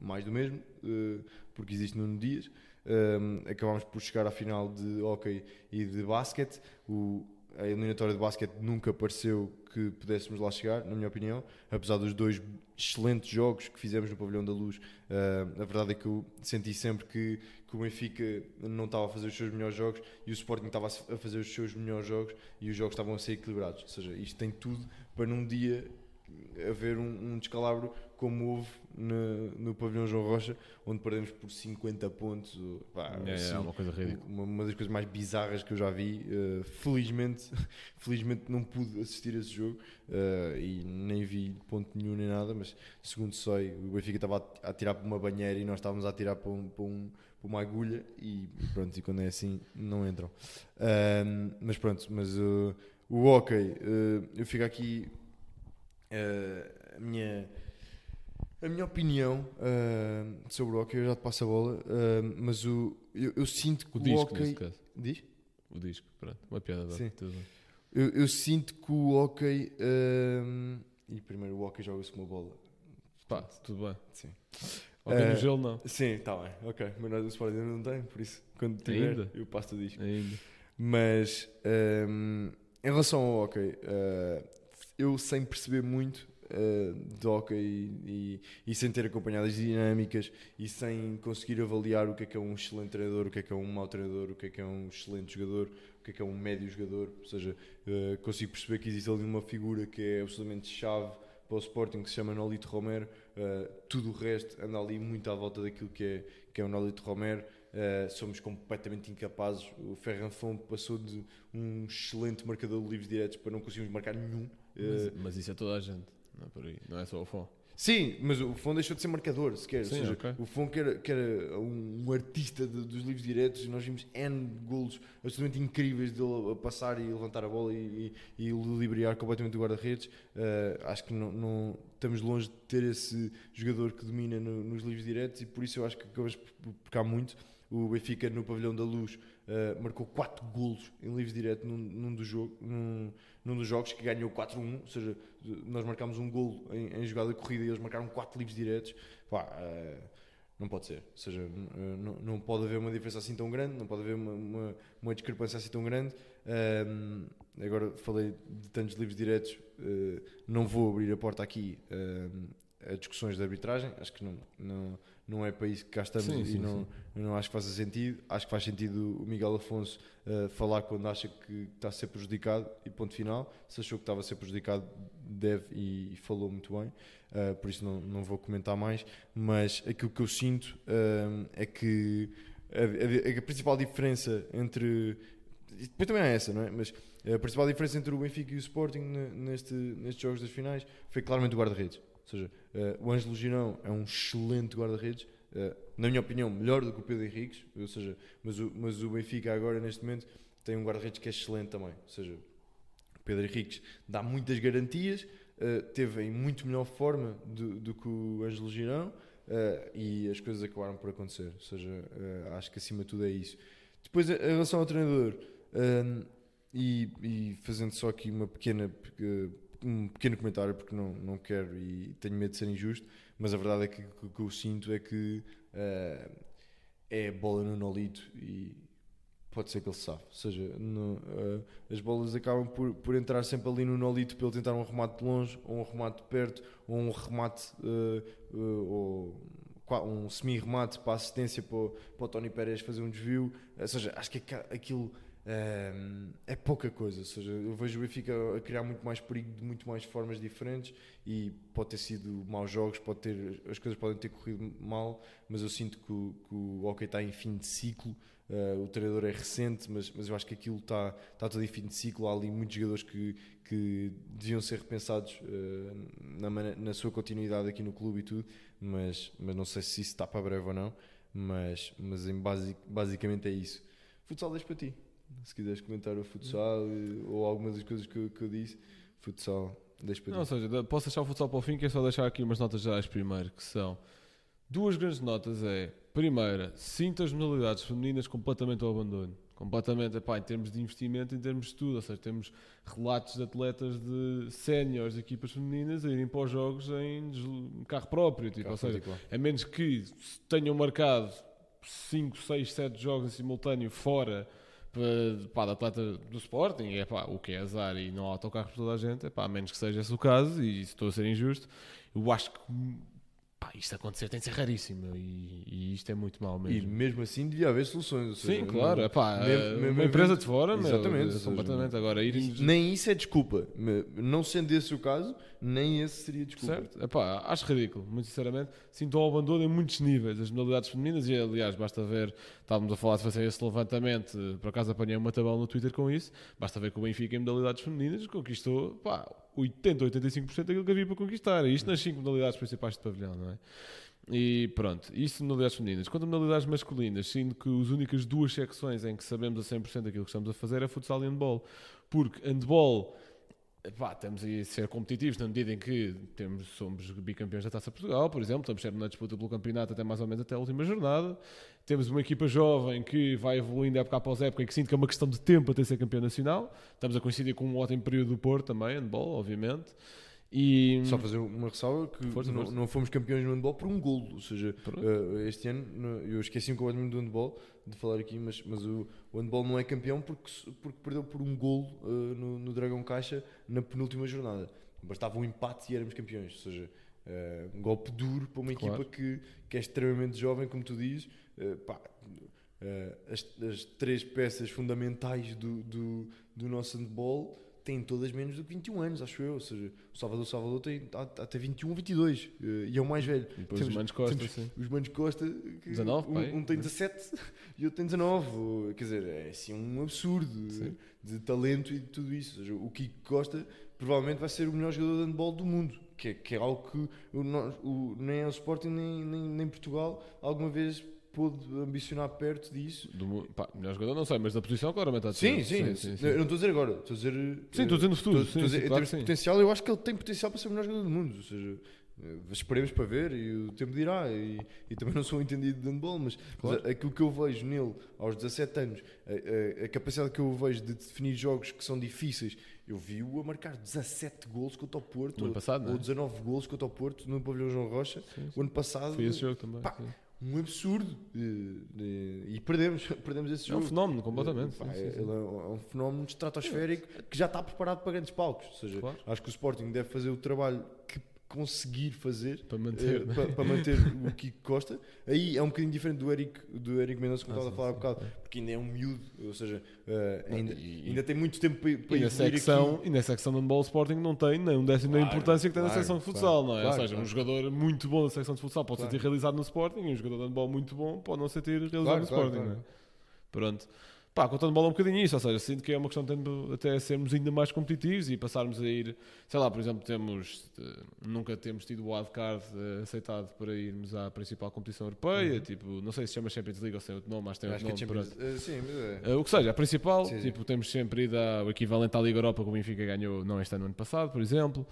mais do mesmo, uh, porque existe Nuno Dias. Um, acabámos por chegar à final de hockey e de basquete. O, a eliminatória de basquete nunca pareceu que pudéssemos lá chegar, na minha opinião, apesar dos dois excelentes jogos que fizemos no Pavilhão da Luz. Uh, a verdade é que eu senti sempre que, que o Benfica não estava a fazer os seus melhores jogos e o Sporting estava a fazer os seus melhores jogos e os jogos estavam a ser equilibrados. Ou seja, isto tem tudo para num dia haver um, um descalabro como houve no, no pavilhão João Rocha, onde perdemos por 50 pontos. Pá, É, assim, é uma coisa ridícula. uma, uma das coisas mais bizarras que eu já vi. Uh, felizmente, felizmente não pude assistir a esse jogo uh, e nem vi ponto nenhum nem nada, mas segundo sei, o Benfica estava a, a tirar para uma banheira e nós estávamos a tirar para, um, para, um, uma agulha e pronto, e quando é assim não entram. Um, mas pronto, mas uh, o hockey, uh, eu fico aqui uh, a minha a minha opinião uh, sobre o hockey, eu já te passo a bola, uh, mas o, eu, eu sinto que O o, disco, hockey. Diz? O disco, pronto. Uma piada, vá, Sim. Eu, eu sinto que o hockey. e primeiro o hockey joga-se com uma bola. Pá, tudo bem. Sim. Ok, Eh, no gelo não. Sim, está bem, ok. Mas nós do Sport ainda não tem, por isso, quando tiver, Ainda? eu passo o disco. Ainda. Mas um, em relação ao hockey, uh, eu sem perceber muito uh, de hockey e, e sem ter acompanhado as dinâmicas e sem conseguir avaliar o que é que é um excelente treinador, o que é que é um mau treinador, o que é que é um excelente jogador, o que é que é um médio jogador, ou seja, uh, consigo perceber que existe ali uma figura que é absolutamente chave para o Sporting que se chama Nolito Romero, uh, tudo o resto anda ali muito à volta daquilo que é, que é o Nolito Romero. Uh, somos completamente incapazes. O Ferranfon passou de um excelente marcador de livros diretos para não conseguirmos marcar nenhum. Mas, Uh, mas isso é toda a gente, não é por aí. Não é só o fã. Sim, mas o Fon deixou de ser marcador, sequer. Sim, Ou seja, ok. O Fon que era, que era um, artista de- dos livros diretos, e nós vimos N golos absolutamente incríveis dele a passar e levantar a bola e, e, e ludibriar completamente o guarda-redes. Uh, acho que não, não- estamos longe de ter esse jogador que domina no- nos livros diretos e por isso eu acho que acabamos por pecar muito. O Benfica no Pavilhão da Luz uh, marcou 4 golos em livros direto num, num, do jogo, num, num dos jogos que ganhou 4-1, ou seja, nós marcámos um golo em, em jogada corrida e eles marcaram 4 livros diretos. Pá, uh, não pode ser. Ou seja, uh, não, pode haver uma diferença assim tão grande, não pode haver uma, uma, uma discrepância assim tão grande. Um, agora falei de tantos livros diretos, uh, não vou abrir a porta aqui a discussões de arbitragem, acho que não, não, não é para isso que cá estamos Sim, e sim, não, eu não acho que faça sentido. Acho que faz sentido o Miguel Afonso uh, falar quando acha que está a ser prejudicado e ponto final. Se achou que estava a ser prejudicado, deve e, e falou muito bem. Uh, por isso não, não vou comentar mais. Mas aquilo que eu sinto um, é que a, a- a principal diferença entre depois também há essa, não é? Mas a principal diferença entre o Benfica e o Sporting neste, nestes jogos das finais foi claramente o guarda-redes. Ou seja, uh, o Ângelo Girão é um excelente guarda-redes, uh, na minha opinião, melhor do que o Pedro Henriques, ou seja, mas o, mas o Benfica agora, neste momento, tem um guarda-redes que é excelente também. Ou seja, o Pedro Henriques dá muitas garantias, uh, teve em muito melhor forma do, do que o Ângelo Girão e as coisas acabaram por acontecer. Ou seja, acho que acima de tudo é isso. Depois, em relação ao treinador, e, e, fazendo só aqui uma pequena um pequeno comentário porque não, não quero e tenho medo de ser injusto, mas a verdade é que o que eu sinto é que uh, é bola no Nolito e pode ser que ele sabe. Ou seja, no, uh, as bolas acabam por, por entrar sempre ali no Nolito para ele tentar um remate de longe, ou um remate de perto, ou um remate uh, ou um semi-remate para a assistência para para o Tony Pérez fazer um desvio. Ou seja, acho que aquilo é pouca coisa, ou seja, eu vejo o Benfica a criar muito mais perigo de muito mais formas diferentes e pode ter sido maus jogos, pode ter, as coisas podem ter corrido mal, mas eu sinto que o, que o hockey está em fim de ciclo, uh, o treinador é recente, mas, mas eu acho que aquilo está, está todo em fim de ciclo, há ali muitos jogadores que, que deviam ser repensados uh, na, na sua continuidade aqui no clube e tudo, mas, mas não sei se isso está para breve ou não, mas, mas em basic, basicamente é isso. Futsal deixo para ti. Se quiseres comentar o futsal ou algumas das coisas que eu, que eu disse, futsal, deixa para Não, ou seja, posso deixar o futsal para o fim, que é só deixar aqui umas notas gerais primeiro, que são duas grandes notas é, primeira, sinto as modalidades femininas completamente ao abandono. Completamente, epá, em termos de investimento, em termos de tudo. Ou seja, temos relatos de atletas de séniores de equipas femininas a irem para os jogos em carro próprio. Tipo, carro ou seja, a menos que tenham marcado 5, 6, 7 jogos em simultâneo fora pá, de atleta do Sporting, é pá, o que é azar e não há autocarros para toda a gente, é pá, a menos que seja esse o caso, e estou a ser injusto, eu acho que pá, isto acontecer tem de ser raríssimo e, e, isto é muito mal mesmo. E mesmo assim devia haver soluções. Sim, claro. Epá, mesmo, mesmo uma empresa de fora, exatamente, meu, completamente. Agora. Nem isso é desculpa. Não sendo esse o caso, nem esse seria desculpa. Certo. Epá, acho ridículo, muito sinceramente. Sinto um abandono em muitos níveis. As modalidades femininas, e aliás, basta ver, estávamos a falar de fazer esse levantamento, por acaso apanhei uma tabela no Twitter com isso, basta ver que o Benfica em modalidades femininas conquistou, pá, 80, 85% daquilo que havia para conquistar. Isto nas 5 modalidades principais de pavilhão, não é? E pronto, isso modalidades femininas. Quanto a modalidades masculinas, sinto que as únicas duas secções em que sabemos a 100% aquilo que estamos a fazer é futsal e handball. Porque handball Pá, estamos a ser competitivos na medida em que temos, somos bicampeões da Taça Portugal, por exemplo, estamos sempre na disputa pelo campeonato até mais ou menos até a última jornada. Temos uma equipa jovem que vai evoluindo época após época e que sinto que é uma questão de tempo até ser campeão nacional. Estamos a coincidir com um ótimo período do Porto também, handball, obviamente. E... Só fazer uma ressalva que força, não, força. não, fomos campeões no handball por um golo. Ou seja, uh, este ano, eu esqueci um completamente do handball, de falar aqui, mas, mas o, o handball não é campeão porque, porque perdeu por um golo uh, no, no Dragão Caixa na penúltima jornada. Bastava um empate e éramos campeões. Ou seja, uh, um golpe duro para uma claro. equipa que, que é extremamente jovem, como tu dizes. Pá, as, as, três peças fundamentais do, do, do nosso handball têm todas menos do que 21 anos, acho eu. Ou seja, o Salvador Salvador tem até 21 ou 22 e é o mais velho. E depois temos, os Manos Costa, sim. Os Manos Costa, que 19, um, um, tem 17 e outro tem 19. Quer dizer, é assim um absurdo de, de, talento e de tudo isso. Ou seja, o Kiko Costa provavelmente vai ser o melhor jogador de handball do mundo. Que é, que é algo que o, o, nem o Sporting nem, nem, nem Portugal alguma vez pôde ambicionar perto disso. Do, pá, melhor jogador não sei, mas da posição claramente está sim, sim, sim, sim, sim. Eu não estou a dizer agora, estou a dizer. Sim, estou dizendo futuro. Estou, sim, sim, claro de potencial, eu acho que ele tem potencial para ser o melhor jogador do mundo. Ou seja, eh, esperemos para ver e o tempo dirá. E, e também não sou um entendido de handball, mas, claro. mas, aquilo que eu vejo nele aos 17 anos, a, a, a, capacidade que eu vejo de definir jogos que são difíceis. Eu vi-o a marcar 17 gols contra o Porto, ano passado, ou, ou 19 gols contra o Porto no Pavilhão João Rocha. O ano passado. Foi esse jogo também. Pá, um absurdo de, e perdemos, perdemos esse jogo. É um fenómeno, completamente. Pá, sim, sim, sim. É, um fenómeno estratosférico que já está preparado para grandes palcos. Ou seja, claro. acho que o Sporting deve fazer o trabalho que conseguir fazer para manter, uh, para, para, manter o Kiko Costa. Aí é um bocadinho diferente do Eric, do Eric Mendonça, que ah, estava a falar há um bocado, porque ainda é um miúdo, ou seja, uh, ainda, e, ainda tem muito tempo para, para e na secção aqui. E na secção do handball Sporting não tem nem um décimo claro, da importância que tem claro, na secção de futsal, claro, não é? ou seja, um jogador muito bom da secção de futsal pode ser realizado no Sporting e um jogador de handball muito bom pode não ser realizado no Sporting, não é? Pronto. Pá, contando bola um bocadinho isso, ou seja, sinto que é uma questão de tempo até sermos ainda mais competitivos e passarmos a ir, sei lá, por exemplo, temos, eh, nunca temos tido o wildcard eh, aceitado para irmos à principal competição europeia, Uhum. tipo, não sei se chama Champions League ou se é outro nome, mas tem outro é nome. Champions... Eh, sim, mas é. Uh, o que seja, a principal, sim. tipo, temos sempre ido ao equivalente à Liga Europa que o Benfica ganhou, não este ano, ano passado, por exemplo.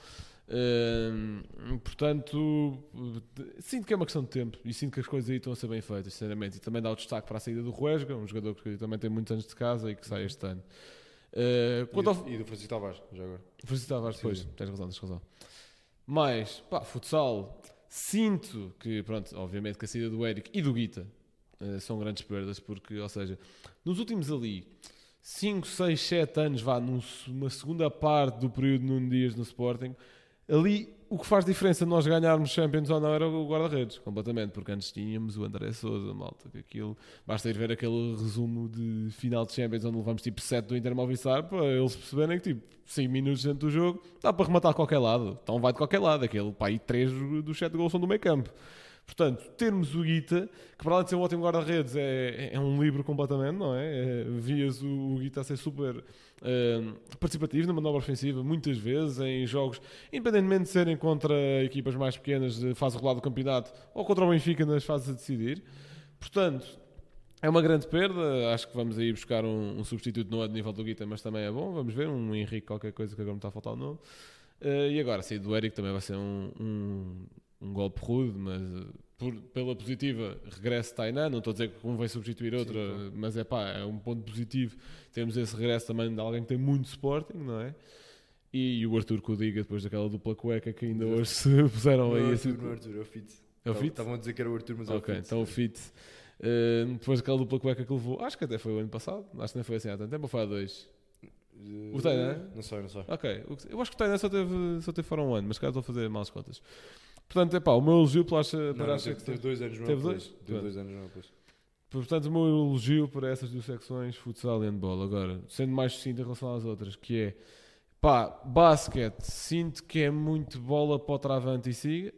Uh, portanto, uh, sinto que é uma questão de tempo e sinto que as coisas aí estão a ser bem feitas, sinceramente. E também dá o destaque para a saída do Ruesga, um jogador que também tem muitos anos de casa e que sai este ano. Uh, E, quanto ao, do, e do Francisco Tavares, já agora. Francisco Tavares, Sim, depois, sim. tens razão, tens razão. Mas, pá, futsal, sinto que, pronto, obviamente que a saída do Eric e do Guita eh, são grandes perdas, porque, ou seja, nos últimos ali 5, 6, 7 anos, vá, num- numa segunda parte do período de Nuno Dias no Sporting, ali o que faz diferença nós ganharmos Champions ou não era o guarda-redes, completamente, porque antes tínhamos o André Souza, malta, que aquilo, basta ir ver aquele resumo de final de Champions onde levamos tipo 7 do Inter Movistar para eles perceberem que tipo 5 minutos dentro do jogo dá para rematar a qualquer lado, então vai de qualquer lado, aquele pá, aí 3 dos 7 gols são do meio campo. Portanto, termos o Guita, que para além de ser um ótimo guarda-redes, é, é um livro completamente, não é? É, vias o, o Guita a ser super eh, participativo na manobra ofensiva, muitas vezes, em jogos, independentemente de serem contra equipas mais pequenas de fase regular do campeonato ou contra o Benfica nas fases a decidir. Portanto, é uma grande perda. Acho que vamos aí buscar um, um substituto, não é de nível do Guita, mas também é bom. Vamos ver, um Henrique, qualquer coisa que agora me está a faltar o nome. Eh, e agora, sair do Eric também vai ser um, um, um golpe rude, mas eh, por- pela positiva, regresso de Tainan. Não estou a dizer que um vai substituir outro, Sim, claro. mas é pá, é um ponto positivo. Temos esse regresso também de alguém que tem muito Sporting, não é? E, o Arthur Codiga, depois daquela dupla cueca que ainda hoje se puseram Não aí o assim. Arthur, não o Arthur, é o Fit. É o Fit? Estavam a dizer que era o Arthur, mas é Ok, o Fit. então o Fit. eh, depois daquela dupla cueca que levou, acho que até foi o ano passado, acho que nem foi assim há tanto tempo, ou foi há dois. Eh, O Tainan? Não sei, não sei. Ok, o que- eu acho que o Tainan só teve, só teve fora um ano, mas caso estou a fazer mal as contas. Portanto, é pá, o meu elogio pela acha, Não, para não, teve, que teve dois anos no Teve dois? Teve dois anos no. Portanto, o meu elogio para essas duas secções, futsal e handball. Agora, sendo mais sucinto em relação às outras, que é pá, basquete, sinto que é muito bola para o travante e siga.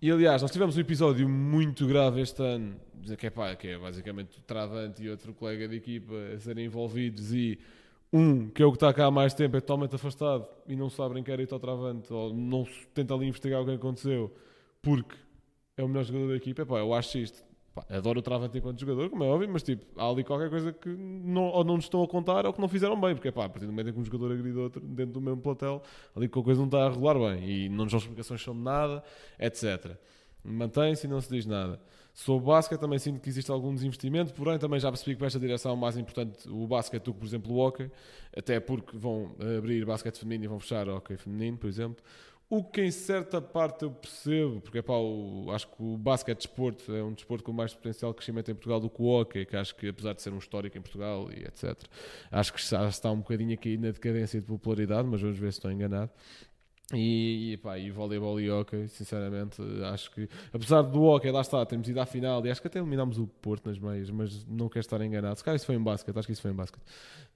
E aliás, nós tivemos um episódio muito grave este ano, que é, pá, que é basicamente o travante e outro colega de equipa a serem envolvidos e um, que é o que está cá há mais tempo, é totalmente afastado e não sabe brincar ir ao travante ou não tenta ali investigar o que aconteceu porque é o melhor jogador da equipa. Epá, eu acho isto. Pá, adoro o Travante enquanto jogador, como é óbvio, mas tipo, há ali qualquer coisa que não, ou não nos estão a contar ou que não fizeram bem, porque pá, a partir do momento em que um jogador agride outro dentro do mesmo platel, ali qualquer coisa não está a regular bem e não nos dão explicações sobre nada, etc. Mantém-se e não se diz nada. Sobre o basquete também sinto que existe algum desinvestimento, porém também já percebi que para esta direção mais importante o basquete do que, por exemplo, o hockey, até porque vão abrir basquete feminino e vão fechar hockey feminino, por exemplo. O que em certa parte eu percebo, porque epá, o, acho que o basquete desporto é um desporto com mais potencial de crescimento em Portugal do que o hockey, que acho que apesar de ser um histórico em Portugal e etc, acho que já está um bocadinho aqui na decadência de popularidade, mas vamos ver se estou enganado. E, e, pá, e voleibol e hockey, sinceramente, acho que apesar do hockey, lá está, temos ido à final e acho que até eliminámos o Porto nas meias, mas não quero estar enganado. Se calhar isso foi em basquete, acho que isso foi em basquete.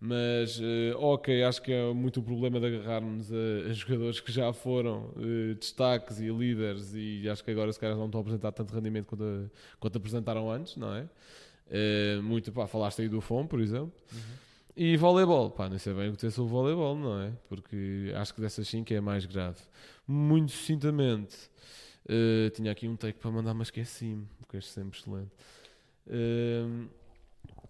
Mas eh, hockey, acho que é muito o problema de agarrarmos a, a jogadores que já foram eh, destaques e líderes e acho que agora se calhar não estão a apresentar tanto rendimento quanto, a- quanto apresentaram antes, não é? Eh, muito, pá, falaste aí do FOM, por exemplo. E voleibol, pá, não sei bem o que tem sobre o voleibol, não é? Porque acho que dessas 5 é a mais grave. Muito sucintamente, eh, tinha aqui um take para mandar, mas esqueci-me, porque este é sempre excelente. Eh,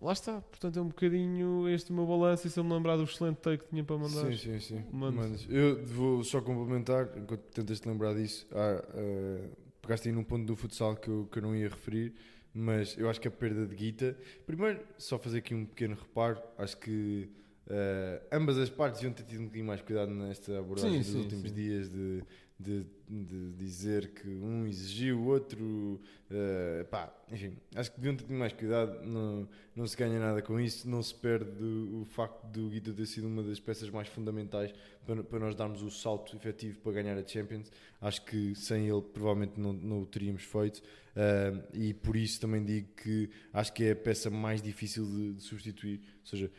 lá está, portanto é um bocadinho este o meu balanço e se eu me lembrar do excelente take que tinha para mandar. Sim, sim, sim. Mandas. Eu vou só complementar, enquanto tentas te lembrar disso, há, eh, pegaste aí num ponto do futsal que eu, que eu não ia referir, mas eu acho que a perda de guita. Primeiro, só fazer aqui um pequeno reparo, acho que eh, ambas as partes deviam ter tido um bocadinho mais cuidado nesta abordagem Sim, dos sim, últimos sim. dias de, de, de dizer que um exigiu, o outro. eh, pá, enfim, acho que deviam ter mais cuidado. Não, não se ganha nada com isso, não se perde o facto do Guita ter sido uma das peças mais fundamentais para, para nós darmos o salto efetivo para ganhar a Champions. Acho que sem ele provavelmente não, não o teríamos feito. Ah, e por isso também digo que acho que é a peça mais difícil de, de substituir. Ou seja,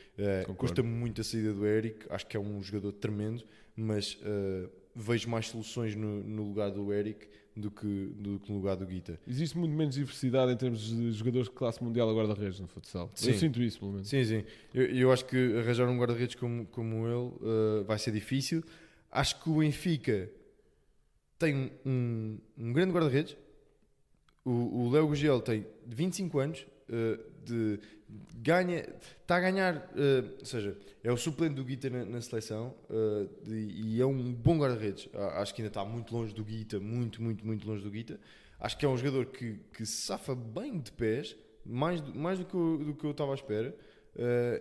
Concordo. custa muito a saída do Eric, acho que é um jogador tremendo, mas vejo mais soluções no, no lugar do Eric do que, do que no lugar do Guita. Existe muito menos diversidade em termos de jogadores de classe mundial a guarda-redes no futsal. Sim. Eu sinto isso, pelo menos. Sim, sim. Eu, eu acho que arranjar um guarda-redes como, como ele uh, vai ser difícil. Acho que o Benfica tem um, um grande guarda-redes. O, Léo Gugel tem 25 anos, uh, de, ganha, está a ganhar, uh, ou seja, é o suplente do Guita na, na seleção uh, de, e é um bom guarda-redes. Acho que ainda está muito longe do Guita, muito, muito, muito longe do Guita. Acho que é um jogador que, que safa bem de pés, mais, mais do, que eu, do que eu estava à espera.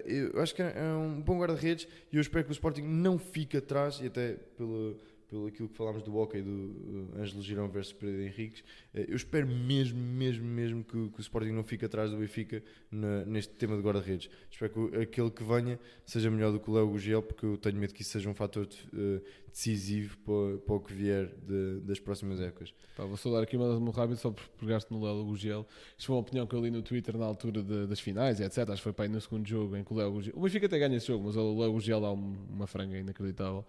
Eu acho que é um bom guarda-redes e eu espero que o Sporting não fique atrás e até pelo, pelo aquilo que falámos do hockey do uh, Ângelo Girão versus Pereira Henriques, uh, eu espero mesmo, mesmo, mesmo que, que, o Sporting não fique atrás do Benfica na, neste tema de guarda-redes. Espero que aquele que venha seja melhor do que o Léo Gugel, porque eu tenho medo que isso seja um fator de, uh, decisivo para, para, o que vier de, das próximas épocas. Pá, vou dar aqui uma muito rápido, só por pegaste no Léo Gugel. Isto foi uma opinião que eu li no Twitter na altura de, das finais, etc. Acho que foi para aí no segundo jogo em que o Léo Gugel... O Benfica até ganha esse jogo, mas o Léo Gugel dá uma franga inacreditável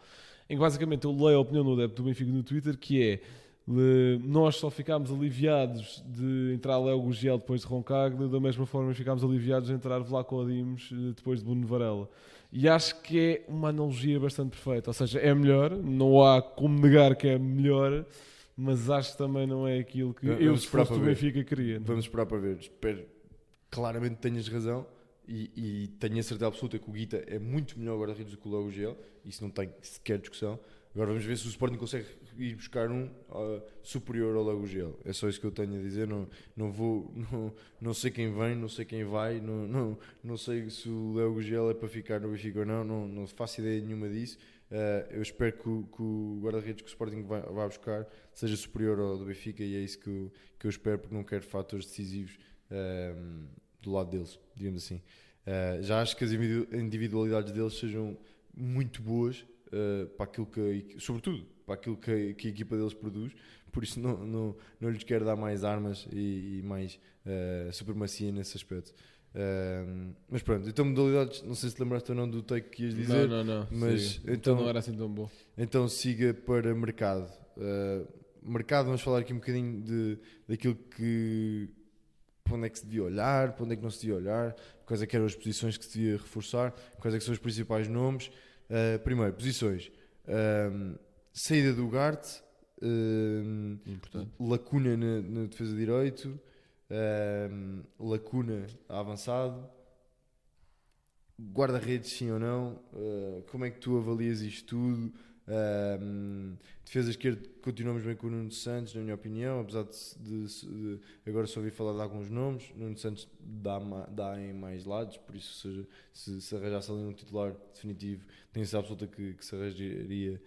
em que basicamente eu leio a opinião do adepto do Benfica no Twitter, que é nós só ficámos aliviados de entrar Léo Gugel depois de Roncaglia, da mesma forma ficámos aliviados de entrar Vlaco Dimos eh, depois de Bruno Varela. E acho que é uma analogia bastante perfeita. Ou seja, é melhor, não há como negar que é melhor, mas acho que também não é aquilo que Vamos eu, se fosse do Benfica, queria. Não? Vamos esperar para ver. Espero claramente tenhas razão e, e tenho a certeza absoluta que o Guita é muito melhor guarda-redes do que o Léo Gel, isso não tem sequer discussão. Agora vamos ver se o Sporting consegue ir buscar um uh, superior ao Léo Gel. É só isso que eu tenho a dizer. Não, não, vou, não, não sei quem vem, não sei quem vai, não, não, não sei se o Léo Gel é para ficar no Benfica ou não, não, não faço ideia nenhuma disso. Uh, eu espero que o, o guarda-redes que o Sporting vai, buscar seja superior ao do Benfica e é isso que eu, que eu espero, porque não quero fatores decisivos. Uh, do lado deles, digamos assim. Uh, já acho que as individualidades deles sejam muito boas uh, para aquilo que, sobretudo, para aquilo que a, que a, equipa deles produz, por isso não, não, não lhes quero dar mais armas e, e mais uh, supremacia nesse aspecto. Uh, mas pronto, então modalidades, não sei se lembraste ou não do take que ias dizer. Não, não, não. Mas então, então, não era assim tão bom. Então siga para mercado. Uh, mercado, vamos falar aqui um bocadinho de, daquilo que para onde é que se devia olhar, para onde é que não se devia olhar, quais é que eram as posições que se devia reforçar, quais é que são os principais nomes. Uh, primeiro, posições. Uh, saída do Garte, uh, lacuna na, na, defesa de direito, lacuna avançado, guarda-redes sim ou não, como é que tu avalias isto tudo? Um, defesa esquerda continuamos bem com o Nuno Santos, na minha opinião, apesar de, de, de agora só ouvi falar de alguns nomes. Nuno Santos dá, dá em mais lados, por isso, se, se arranjasse ali um titular definitivo, tenho certeza absoluta que, que se arranjaria,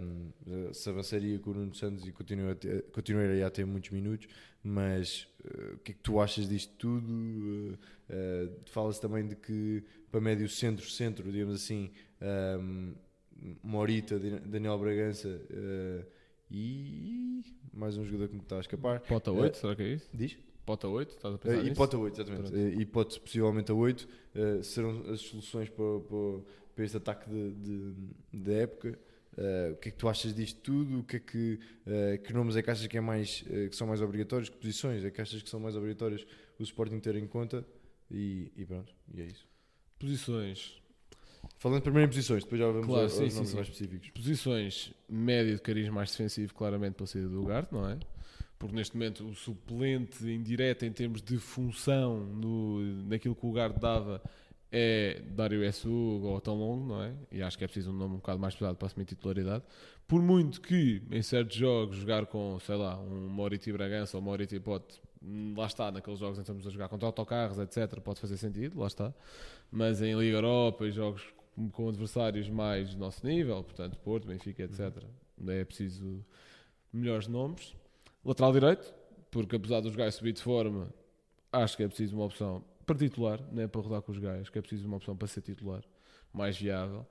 um, se avançaria com o Nuno Santos e continuaria, continuaria a ter muitos minutos. Mas uh, o que é que tu achas disto tudo? Uh, uh, Fala-se também de que para médio centro-centro, digamos assim. Um, Morita, Daniel Bragança uh, e mais um jogador que me está a escapar. Pota 8, uh, eh, será que é isso? Diz? Pota 8, estás a pensar uh, E Pota 8, exatamente. Uh, e Pota possivelmente a 8 serão as soluções para, para, para este ataque de época. o que é que tu achas disto tudo? O que é que, que nomes é que achas que, é mais, que são mais obrigatórios? Que posições é que achas que são mais obrigatórias o Sporting ter em conta? E, e pronto, e é isso. Posições. Falando primeiro em posições, depois já vamos claro, aos sim, nomes sim, mais específicos. Posições médio de cariz mais defensivo, claramente pela saída do Ugarte, não é? Porque neste momento o suplente indireto em termos de função no, naquilo que o Ugarte dava é Dário Essug ou Tão Longo, não é? E acho que é preciso um nome um bocado mais pesado para assumir titularidade. Por muito que em certos jogos jogar com, sei lá, um Moriti Bragança ou Moriti Pote lá está, naqueles jogos em que estamos a jogar contra autocarros, etc., pode fazer sentido, lá está. Mas em Liga Europa e jogos com adversários mais do nosso nível, portanto, Porto, Benfica, etc., ainda é preciso melhores nomes. Lateral direito, porque apesar dos gajos subir de forma, acho que é preciso uma opção para titular, não é para rodar com os gajos, que é preciso uma opção para ser titular, mais viável.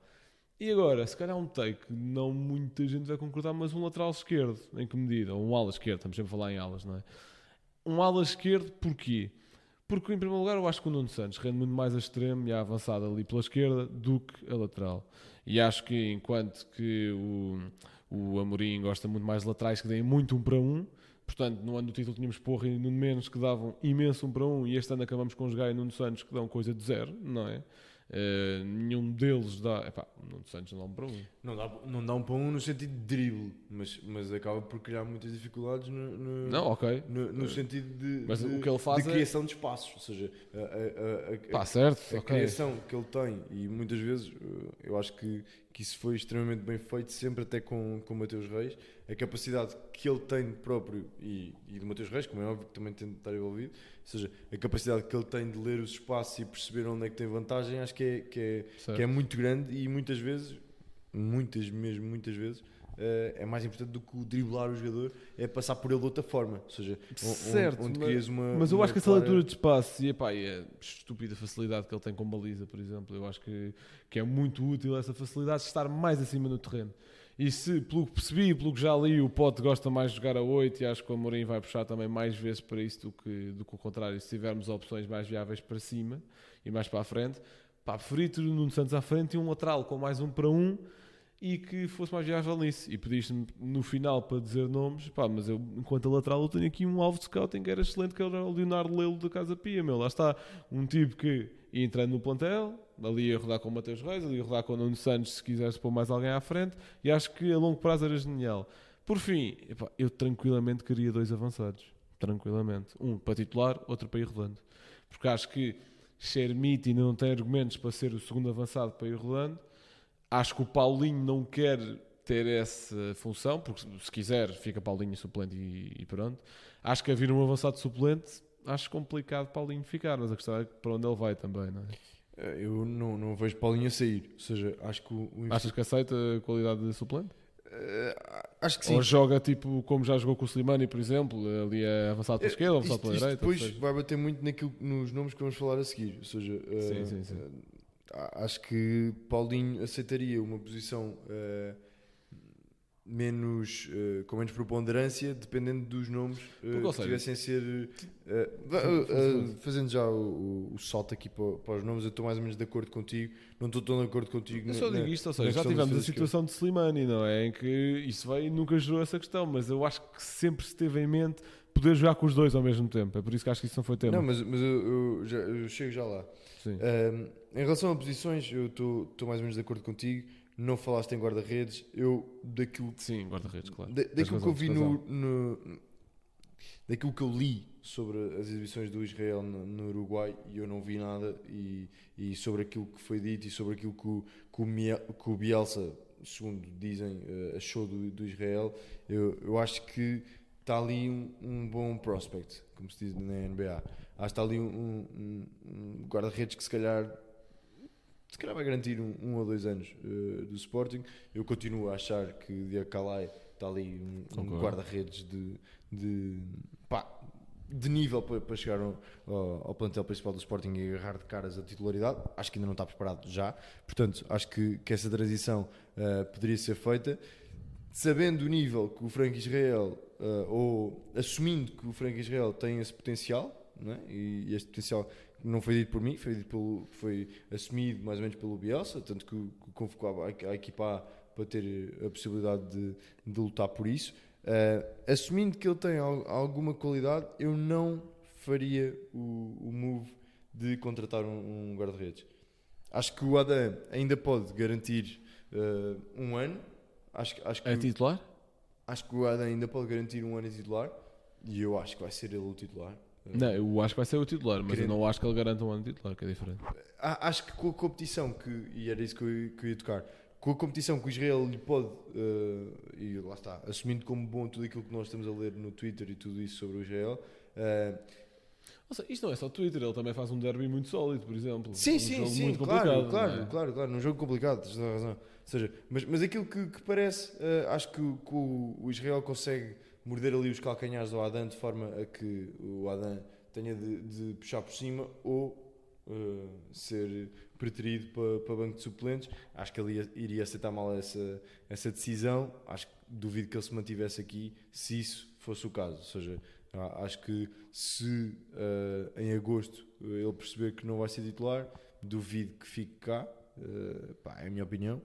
E agora, se calhar um take, não muita gente vai concordar, mas um lateral esquerdo, em que medida? Ou um ala esquerdo, estamos sempre a falar em alas, não é? um ala esquerdo, porquê? Porque, em primeiro lugar, eu acho que o Nuno Santos rende muito mais a extremo e a avançada ali pela esquerda do que a lateral. E acho que, enquanto que o, O Amorim gosta muito mais de laterais que deem muito um para um. Portanto, no ano do título tínhamos Porra e Nuno Menos que davam imenso um para um e este ano acabamos com os Gaia e Nuno Santos que dão coisa de zero, não é? Uh, nenhum deles dá. Epá, Nuno Santos não dá um para um. Não dá, não dá um para um no sentido de drible, mas, mas acaba por criar muitas dificuldades no, no não, ok. no, no sentido de, mas de, o que ele faz de é- criação de espaços. Ou seja, a, a, a, Pá, certo, a ok. criação que ele tem, e muitas vezes uh, eu acho que, que isso foi extremamente bem feito, sempre até com, com o Mateus Reis, a capacidade que ele tem próprio e, e do Mateus Reis, como é óbvio que também tem de estar envolvido, ou seja, a capacidade que ele tem de ler os espaços e perceber onde é que tem vantagem, acho que é, que é, que é muito grande e muitas vezes, muitas mesmo, muitas vezes. Eh, é mais importante do que o driblar o jogador, é passar por ele de outra forma. Ou seja, o- onde- Certo, onde, mas- crias uma. Mas eu uma acho que essa clara- leitura de espaço e, epá, e a estúpida facilidade que ele tem com baliza, por exemplo, eu acho que, que é muito útil essa facilidade de estar mais acima no terreno. E se, pelo que percebi, pelo que já li, o Pote gosta mais de jogar a 8 e acho que o Amorim vai puxar também mais vezes para isso do que, do que o contrário, se tivermos opções mais viáveis para cima e mais para a frente. Pá, preferi ter o Nuno Santos à frente e um lateral com mais um para um e que fosse mais viável nisso. E pediste-me no final para dizer nomes, pá, mas eu, enquanto lateral, eu tenho aqui um alvo de scouting que era excelente, que era o Leonardo Lelo da Casa Pia, meu. Lá está, um tipo que ia entrando no plantel, ali ia rodar com o Mateus Reis, ali ia rodar com o Nuno Santos, se quisesse pôr mais alguém à frente, e acho que a longo prazo era genial. Por fim, epá, eu tranquilamente queria dois avançados. Tranquilamente. Um para titular, outro para ir rodando. Porque acho que Shermite ainda não tem argumentos para ser o segundo avançado para ir rodando. Acho que o Paulinho não quer ter essa função, porque se quiser fica Paulinho suplente e, e pronto. Acho que a vir um avançado suplente, acho complicado Paulinho ficar, mas a questão é para onde ele vai também, não é? Eh, Eu não, não vejo Paulinho a sair. Ou seja, acho que o, o Achas que aceita a qualidade de suplente? Eh, acho que sim. Ou joga tipo como já jogou com o Slimani, por exemplo, ali é avançado pela Eh, esquerda, avançado isto- pela isto direita. depois vai bater muito naquilo, nos nomes que vamos falar a seguir. Ou seja, eh, Sim, sim, sim. Acho que Paulinho aceitaria uma posição eh, menos, eh, com menos preponderância, dependendo dos nomes ou que tivessem a ser. fazendo já o, o- o salto aqui para, para os nomes, eu estou mais ou menos de acordo contigo. Não estou tão de acordo contigo. Eu na- só digo isto, ou seja, já tivemos a situação de Slimani, não é? Em que isso e nunca gerou essa questão, mas eu acho que sempre se teve em mente poder jogar com os dois ao mesmo tempo. É por isso que acho que isso não foi tema. Não, mas, mas eu, eu já- eu chego já lá. Um, em relação a posições, eu estou mais ou menos de acordo contigo. Não falaste em guarda-redes. Eu, daquilo, Sim, guarda-redes, claro. da- daquilo que razão, eu vi no, no- Daquilo que eu li sobre as exibições do Israel no, no Uruguai, e eu não vi nada. E, e sobre aquilo que foi dito e sobre aquilo que o, que o, Mia- que o Bielsa, segundo dizem, eh, achou do, do Israel, eu, eu acho que está ali um, um bom prospect, como se diz na NBA. Acho que está ali um, um- um guarda-redes que se calhar se calhar vai garantir um, um ou dois anos eh, do Sporting. Eu continuo a achar que Diego Calai está ali um, um guarda-redes de, de, pá, de nível para, para chegar ao, ao- plantel principal do Sporting e agarrar de caras a titularidade. Acho que ainda não está preparado já. Portanto, acho que, que essa transição eh, poderia ser feita. Sabendo o nível que o Frank Israel, eh, ou assumindo que o Frank Israel tem esse potencial, não é? e, este potencial não foi dito por mim, foi dito pelo, foi assumido mais ou menos pelo Bielsa, tanto que, que convocou a, a equipa A para ter a possibilidade de, de lutar por isso. Eh, assumindo que ele tem al- alguma qualidade, eu não faria o, o move de contratar um, um guarda-redes. Acho que o Adam ainda pode garantir eh, um ano. Acho, que- acho, que, É titular? acho que o Adam ainda pode garantir um ano de titular. E eu acho que vai ser ele o titular. Eh, Não, eu acho que vai ser o titular, mas Querendo- eu não acho que ele garanta um ano de titular, que é diferente. Acho que com a competição que, e era isso que eu, que eu ia tocar, com a competição que o Israel lhe pode, eh, e lá está, assumindo como bom tudo aquilo que nós estamos a ler no Twitter e tudo isso sobre o Israel, eh, Ou seja, isto não é só Twitter, ele também faz um derby muito sólido, por exemplo. sim, um sim, sim, claro, claro, é? claro, claro, num jogo complicado, tens razão. Seja, mas, mas aquilo que, que parece, eh, acho que, que o, o Israel consegue morder ali os calcanhares ao Adam de forma a que o Adam tenha de, de puxar por cima ou eh, ser preterido para, para banco de suplentes. Acho que ele ia- iria aceitar mal essa, essa decisão. Acho que duvido que ele se mantivesse aqui se isso fosse o caso. Ou seja, acho que se eh, em agosto ele perceber que não vai ser titular, duvido que fique cá. Eh, pá, é a minha opinião.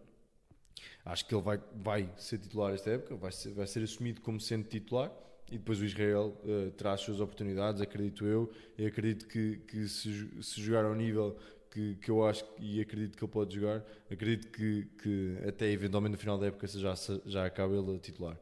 Acho que ele vai, vai ser titular esta época, vai ser, vai ser assumido como sendo titular e depois o Israel uh, as suas oportunidades, acredito eu, e acredito que, que se, se jogar ao nível que, que eu acho e acredito que ele pode jogar, acredito que, que até eventualmente no final da época já, já acaba ele a titular.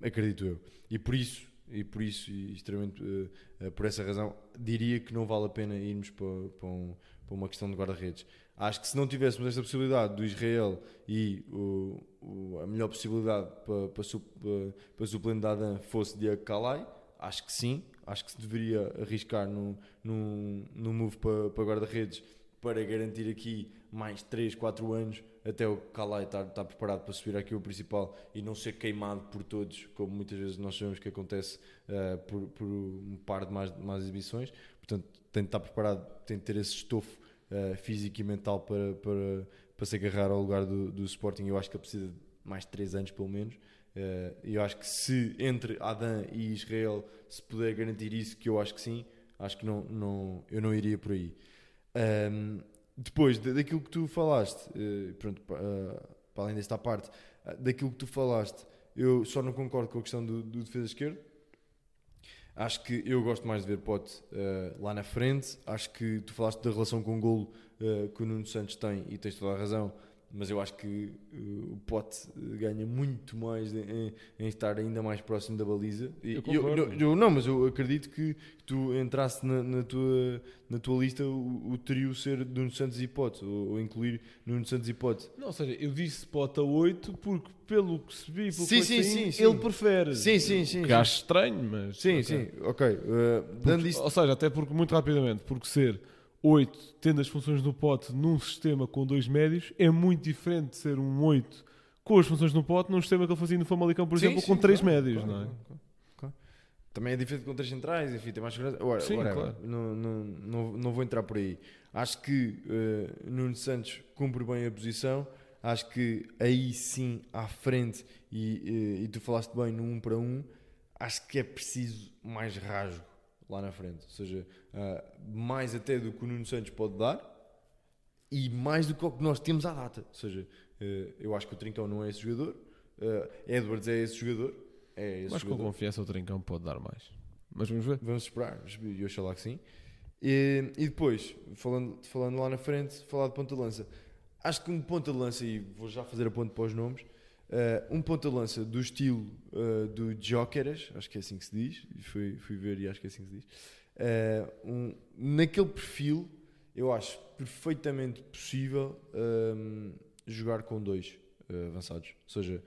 Acredito eu. E por isso, e por isso, e extremamente uh, por essa razão, diria que não vale a pena irmos para, para, um, para uma questão de guarda-redes. Acho que se não tivéssemos esta possibilidade do Israel e o, o, a melhor possibilidade para, para, para, para suplente da Adam fosse Diego Calai, acho que sim. Acho que se deveria arriscar no, no move para, para guarda-redes para garantir aqui mais 3, 4 anos até o Calai estar, estar preparado para subir aqui o principal e não ser queimado por todos, como muitas vezes nós sabemos que acontece uh, por, por, um par de mais, mais exibições. Portanto, tem de estar preparado, tem de ter esse estofo uh, físico e mental para, para, para se agarrar ao lugar do, do Sporting. Eu acho que ele precisa de mais 3 anos, pelo menos. Uh, eu acho que se entre Adam e Israel se puder garantir isso, que eu acho que sim, acho que não, não, eu não iria por aí. Um, depois daquilo que tu falaste, uh, pronto, uh, para além desta parte, uh, daquilo que tu falaste, eu só não concordo com a questão do, do defesa esquerdo. Acho que eu gosto mais de ver Pote lá na frente. Acho que tu falaste da relação com o golo que o Nuno Santos tem e tens toda a razão mas eu acho que uh, o Pote ganha muito mais em, em, estar ainda mais próximo da baliza. Eu, eu, eu, eu não, mas eu acredito que tu entrasse na, na, tua, na tua lista o, o trio ser Nuno Santos e Pote, ou, ou, incluir Nuno Santos e Pote. Não, ou seja, eu disse Pote a 8 porque, pelo que se vi, sim, sim, sim, sim, ele prefere. Sim, sim, sim. Que acho estranho, mas. Sim, okay. sim, ok. Uh, porque, Ou seja, até porque, muito rapidamente, porque ser 8 tendo as funções do pote num sistema com dois médios é muito diferente de ser um 8 com as funções no pote num sistema que ele fazia no Famalicão, por sim, exemplo, sim, com três claro, médios, claro, não é? Claro, Também é diferente com três centrais, enfim, tem mais segurança. Agora, sim, não, não, não, não vou entrar por aí. Acho que uh, Nuno Santos cumpre bem a posição. Acho que aí sim, à frente, e, uh, e tu falaste bem no 1 um para 1, um, acho que é preciso mais rasgo lá na frente. Ou seja, uh, mais até do que o Nuno Santos pode dar e mais do que o que nós temos à data. Ou seja, uh, eu acho que o Trincão não é esse jogador, uh, Edwards é esse jogador. É esse Mas jogador. com confiança o Trincão pode dar mais. Mas vamos ver. Vamos esperar, e eu lá que sim. E, e, depois, falando, falando lá na frente, falar de ponta de lança. Acho que um ponta de lança, e vou já fazer a ponto para os nomes, Uh, um ponta-lança do estilo uh, do Jóqueras, acho que é assim que se diz, fui, fui ver e acho que é assim que se diz. Uh, um, naquele perfil, eu acho perfeitamente possível um, jogar com dois avançados. Ou seja,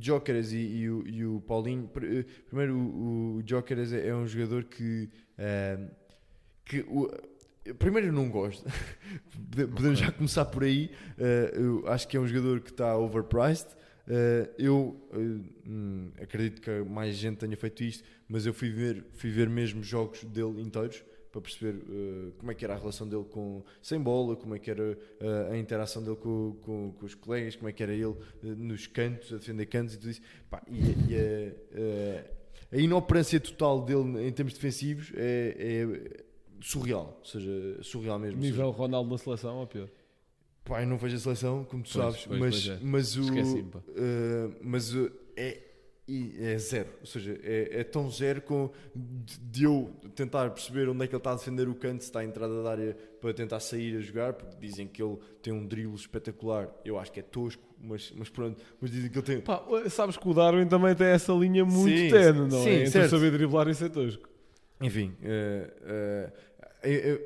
Jóqueras e, e, o, e, o, Paulinho. Primeiro, o, o Jóqueras é, é, um jogador que. que o, Primeiro, eu não gosto. Podemos okay. já começar por aí. Uh, eu acho que é um jogador que está overpriced. Uh, eu uh, acredito que mais gente tenha feito isto, mas eu fui ver, fui ver mesmo jogos dele inteiros para perceber como é que era a relação dele com sem bola, como é que era a interação dele com, com, com, os colegas, como é que era ele nos cantos, a defender cantos e tudo isso. E, e a, a, inoperância total dele em termos defensivos é, é surreal, ou seja, surreal mesmo. Nível seja, Ronaldo na seleção ou pior? Pá, eu não vejo a seleção, como tu pois, sabes, pois, mas, pois é. mas o. Uh, mas uh, é, é zero, ou seja, é, é tão zero com, de, de, eu tentar perceber onde é que ele está a defender o canto, se está à entrada da área para tentar sair a jogar, porque dizem que ele tem um drible espetacular, eu acho que é tosco, mas, mas pronto, mas dizem que ele tem. Pá, sabes que o Darwin também tem essa linha muito sim, tenue, não sim, é? Entre certo. saber driblar e ser tosco. Enfim, uh,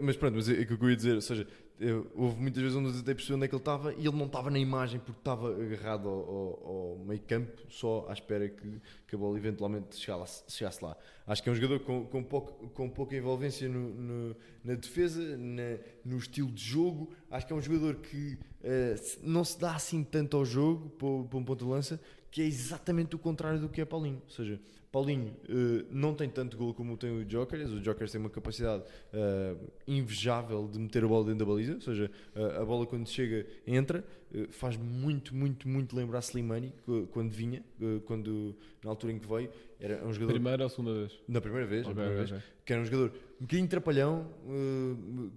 mas pronto, mas é aquilo que eu ia dizer, ou seja, eu, houve muitas vezes onde eu tentei perceber onde é que ele estava e ele não estava na imagem porque estava agarrado ao, ao, ao, meio campo, só à espera que, que a bola eventualmente chegasse, chegasse lá. Acho que é um jogador com, com, pouco, com pouca envolvência no, no, na defesa, na, no estilo de jogo. Acho que é um jogador que uh, não se dá assim tanto ao jogo para um ponto de lança que é exatamente o contrário do que é Paulinho. Ou seja, Paulinho uh, não tem tanto gol como tem o Jokers. O Jokers tem uma capacidade uh, invejável de meter a bola dentro da baliza. Ou seja, uh, a bola quando chega entra. faz muito, muito, muito lembrar Slimani quando vinha, quando, na altura em que veio. Era um jogador. Primeira ou segunda vez? Na primeira vez, okay, primeira okay. vez que era um jogador um bocadinho trapalhão,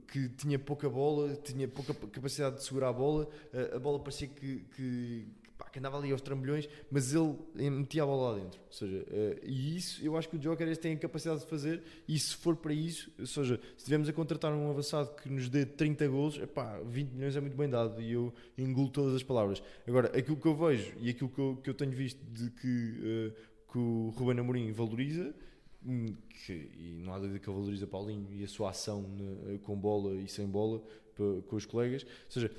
que tinha pouca bola, tinha pouca capacidade de segurar a bola. a bola parecia que, que pá, que andava ali aos trambolhões, mas ele metia a bola lá dentro. Ou seja, uh, e isso eu acho que o Joker tem a capacidade de fazer, e se for para isso, ou seja, se estivermos a contratar um avançado que nos dê 30 golos, epá, 20 milhões é muito bem dado, e eu engulo todas as palavras. Agora, aquilo que eu vejo e aquilo que eu, que eu tenho visto de que, uh, que o Ruben Amorim valoriza, hum, que, e não há dúvida que ele valoriza Paulinho e a sua ação com bola e sem bola com os colegas. Ou seja,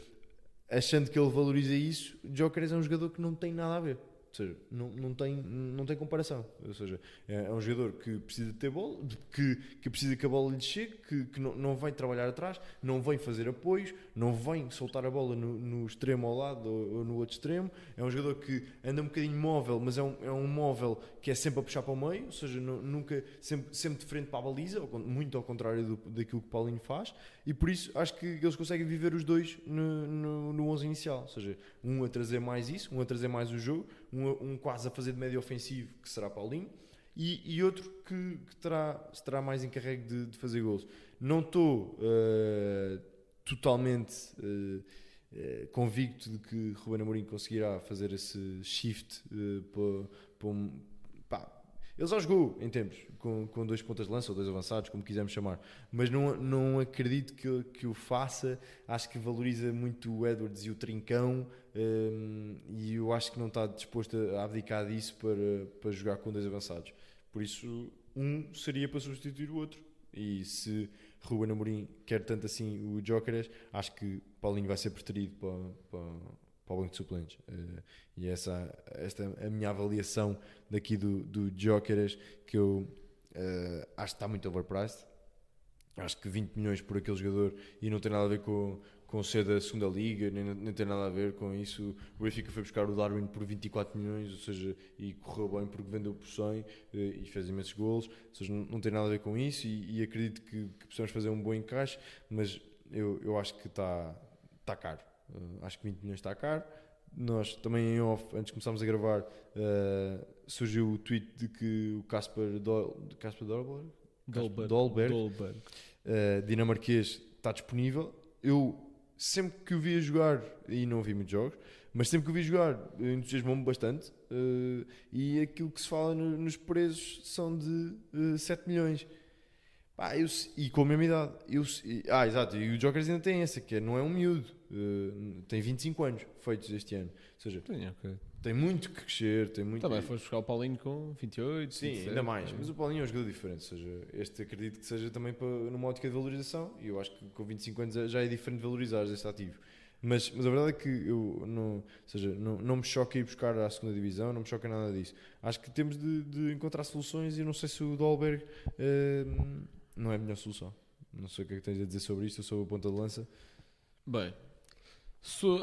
achando que ele valoriza isso, Jokeres é um jogador que não tem nada a ver. Ou seja, não, não, tem, não tem comparação. Ou seja, é, é um jogador que precisa de ter bola, que, que precisa que a bola lhe chegue, que, que não, não vem trabalhar atrás, não vem fazer apoios, não vem soltar a bola no, no extremo ao lado ou, ou, no outro extremo. É um jogador que anda um bocadinho móvel, mas é um, é um móvel que é sempre a puxar para o meio, ou seja, nunca, sempre, sempre de frente para a baliza, muito ao contrário do, daquilo que Paulinho faz. E por isso acho que eles conseguem viver os dois no, no, no 11 inicial. Ou seja, um a trazer mais isso, um a trazer mais o jogo um, um quase a fazer de médio ofensivo, que será Paulinho, e, e outro que, que terá, terá mais encarregue de, de fazer gols. Não estou uh, totalmente uh, uh, convicto de que Ruben Amorim conseguirá fazer esse shift para, para um, pá, ele já jogou em tempos com, com dois pontas de lança ou dois avançados, como quisermos chamar, mas não, não acredito que, que o faça. Acho que valoriza muito o Edwards e o Trincão um, e eu acho que não está disposto a abdicar disso para, para jogar com dois avançados. Por isso, um seria para substituir o outro. E se Ruben Amorim quer tanto assim o Jokeres, acho que Paulinho vai ser preferido para, para, para o banco de suplentes. Uh, e essa esta é a minha avaliação daqui do, do Jokeres, que eu uh, acho que está muito overpriced. Acho que 20 milhões por aquele jogador e não tem nada a ver com, com ser da segunda liga, nem, nem tem nada a ver com isso. O Benfica foi buscar o Darwin por 24 milhões, ou seja, e correu bem porque vendeu por 100 eh, e fez imensos golos, ou seja, não, não tem nada a ver com isso e, e acredito que, que possamos fazer um bom encaixe, mas eu, eu acho que está, está caro. Uh, acho que 20 milhões está caro. Nós também em off, antes de começarmos a gravar, uh, surgiu o tweet de que o Casper Dolberg, Dolberg, Dolberg, Dolberg. Uh, dinamarquês está disponível. Eu sempre que o via jogar, e não vi muitos jogos, mas sempre que o vi jogar entusiasmou-me bastante. Uh, e aquilo que se fala no, nos preços são de uh, 7 milhões. Pá, eu, e com a mesma idade. Eu, e, ah, exato. E o Jokers ainda tem essa, que é, não é um miúdo. Uh, tem 25 anos feitos este ano. Ou seja, tem, okay. tem muito que crescer. Tem muito Também foste buscar o Paulinho com 28. Sim, 27, ainda mais. Mas o Paulinho é um jogador diferente. Ou seja, este acredito que seja também para, numa ótica de valorização. E eu acho que com 25 anos já é diferente valorizar este ativo. Mas, mas a verdade é que eu não, ou seja, não, não me choca ir buscar à segunda divisão, não me choca nada disso. Acho que temos de, de encontrar soluções e não sei se o Dolberg uh, não é a melhor solução. Não sei o que é que tens a dizer sobre isto, eu sou a ponta de lança. Bem,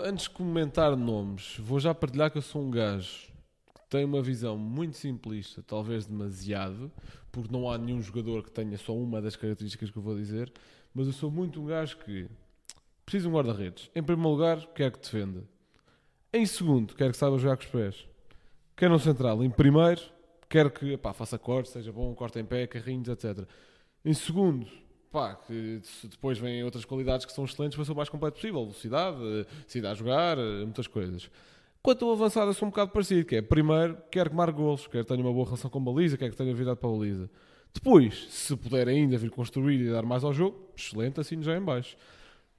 antes de comentar nomes, vou já partilhar que eu sou um gajo que tem uma visão muito simplista, talvez demasiado, porque não há nenhum jogador que tenha só uma das características que eu vou dizer, mas eu sou muito um gajo que precisa de um guarda-redes. Em primeiro lugar, quer que defenda. Em segundo, quer que saiba jogar com os pés. Quer no central. Em primeiro, quer que epá, faça corte, seja bom, corte em pé, carrinhos, etc. Em segundo, pá, que depois vêm outras qualidades que são excelentes para ser o mais completo possível. Velocidade, cidade a jogar, muitas coisas. Quanto ao avançado, eu sou um bocado parecido, que é, primeiro, quer que marque golos, quer que tenha uma boa relação com baliza, quer que tenha virado para a baliza. Depois, se puder ainda vir construir e dar mais ao jogo, excelente, assim já em baixo.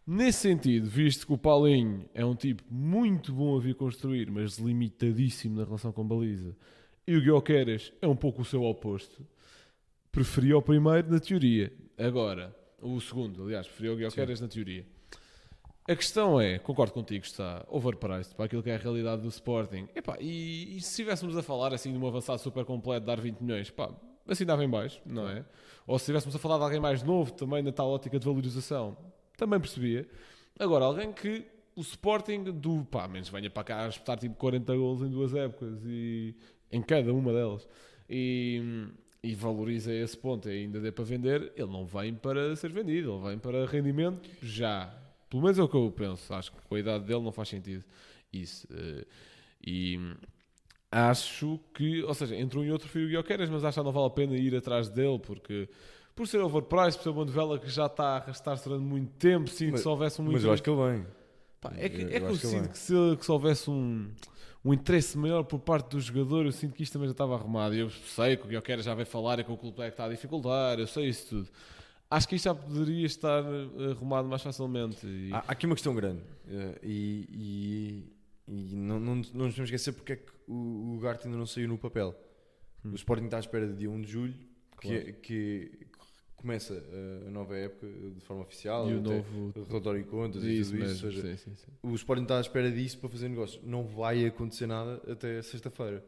Nesse sentido, visto que o Paulinho é um tipo muito bom a vir construir, mas limitadíssimo na relação com baliza, e o Guilherme é um pouco o seu oposto, preferia o primeiro na teoria. Agora, o segundo, aliás, preferia o Guilherme na teoria. A questão é, concordo contigo, está overpriced para aquilo que é a realidade do Sporting. Epá, e, e se estivéssemos a falar assim de um avançado super completo, dar 20 milhões, pá, assim dava em baixo, não é? Ou se estivéssemos a falar de alguém mais novo também na tal ótica de valorização, também percebia. Agora, alguém que o Sporting do pá, menos venha para cá a espetar tipo 40 gols em duas épocas e em cada uma delas e, e valoriza esse ponto e ainda dê para vender, ele não vem para ser vendido, ele vem para rendimento já. Pelo menos é o que eu penso. Acho que com a idade dele não faz sentido isso. eh, E acho que, ou seja, entre um e outro fui o mas acho que não vale a pena ir atrás dele porque por ser overpriced, por ser uma novela que já está a arrastar-se durante muito tempo, sim, que se houvesse um Mas eu acho que ele vem. Pá, é que, Eu- é eu que sinto que se, que se houvesse um, um interesse maior por parte do jogador, eu sinto que isto também já estava arrumado. Eu sei que o que eu quero já vai falar é que o clube é que está a dificultar, eu sei isso tudo. Acho que isto já poderia estar eh, arrumado mais facilmente. E, Há, aqui uma questão grande eh, e, e, e não, não, não nos podemos esquecer porque é que o, o ainda não saiu no papel. Hum. O Sporting está à espera de dia 1 de julho, que, Claro. é- que começa a nova época de forma oficial, e o novo. relatório de contas e Isso tudo isso. mesmo, ou seja, sim, sim, sim. o Sporting está à espera disso para fazer negócio. Não vai acontecer nada até sexta-feira.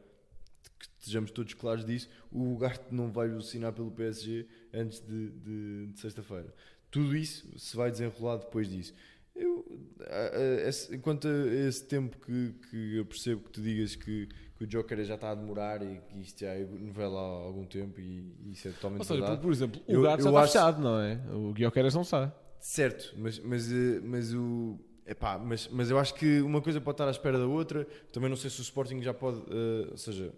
Que estejamos todos claros disso. O Gart não vai assinar pelo PSG antes de, de- de sexta-feira. Tudo isso se vai desenrolar depois disso. Eu, a- a- enquanto a esse tempo que, que eu percebo que tu digas que, que o Joker já está a demorar e que isto já é novela há algum tempo e, e isso é totalmente Ou seja, por, verdade. por exemplo, o Eu- Gato já está acho- fechado, não é? O Guilherme não sabe. Certo, mas, mas, eh, mas o. Epá, mas, mas eu acho que uma coisa pode estar à espera da outra. Também não sei se o Sporting já pode. eh, ou seja,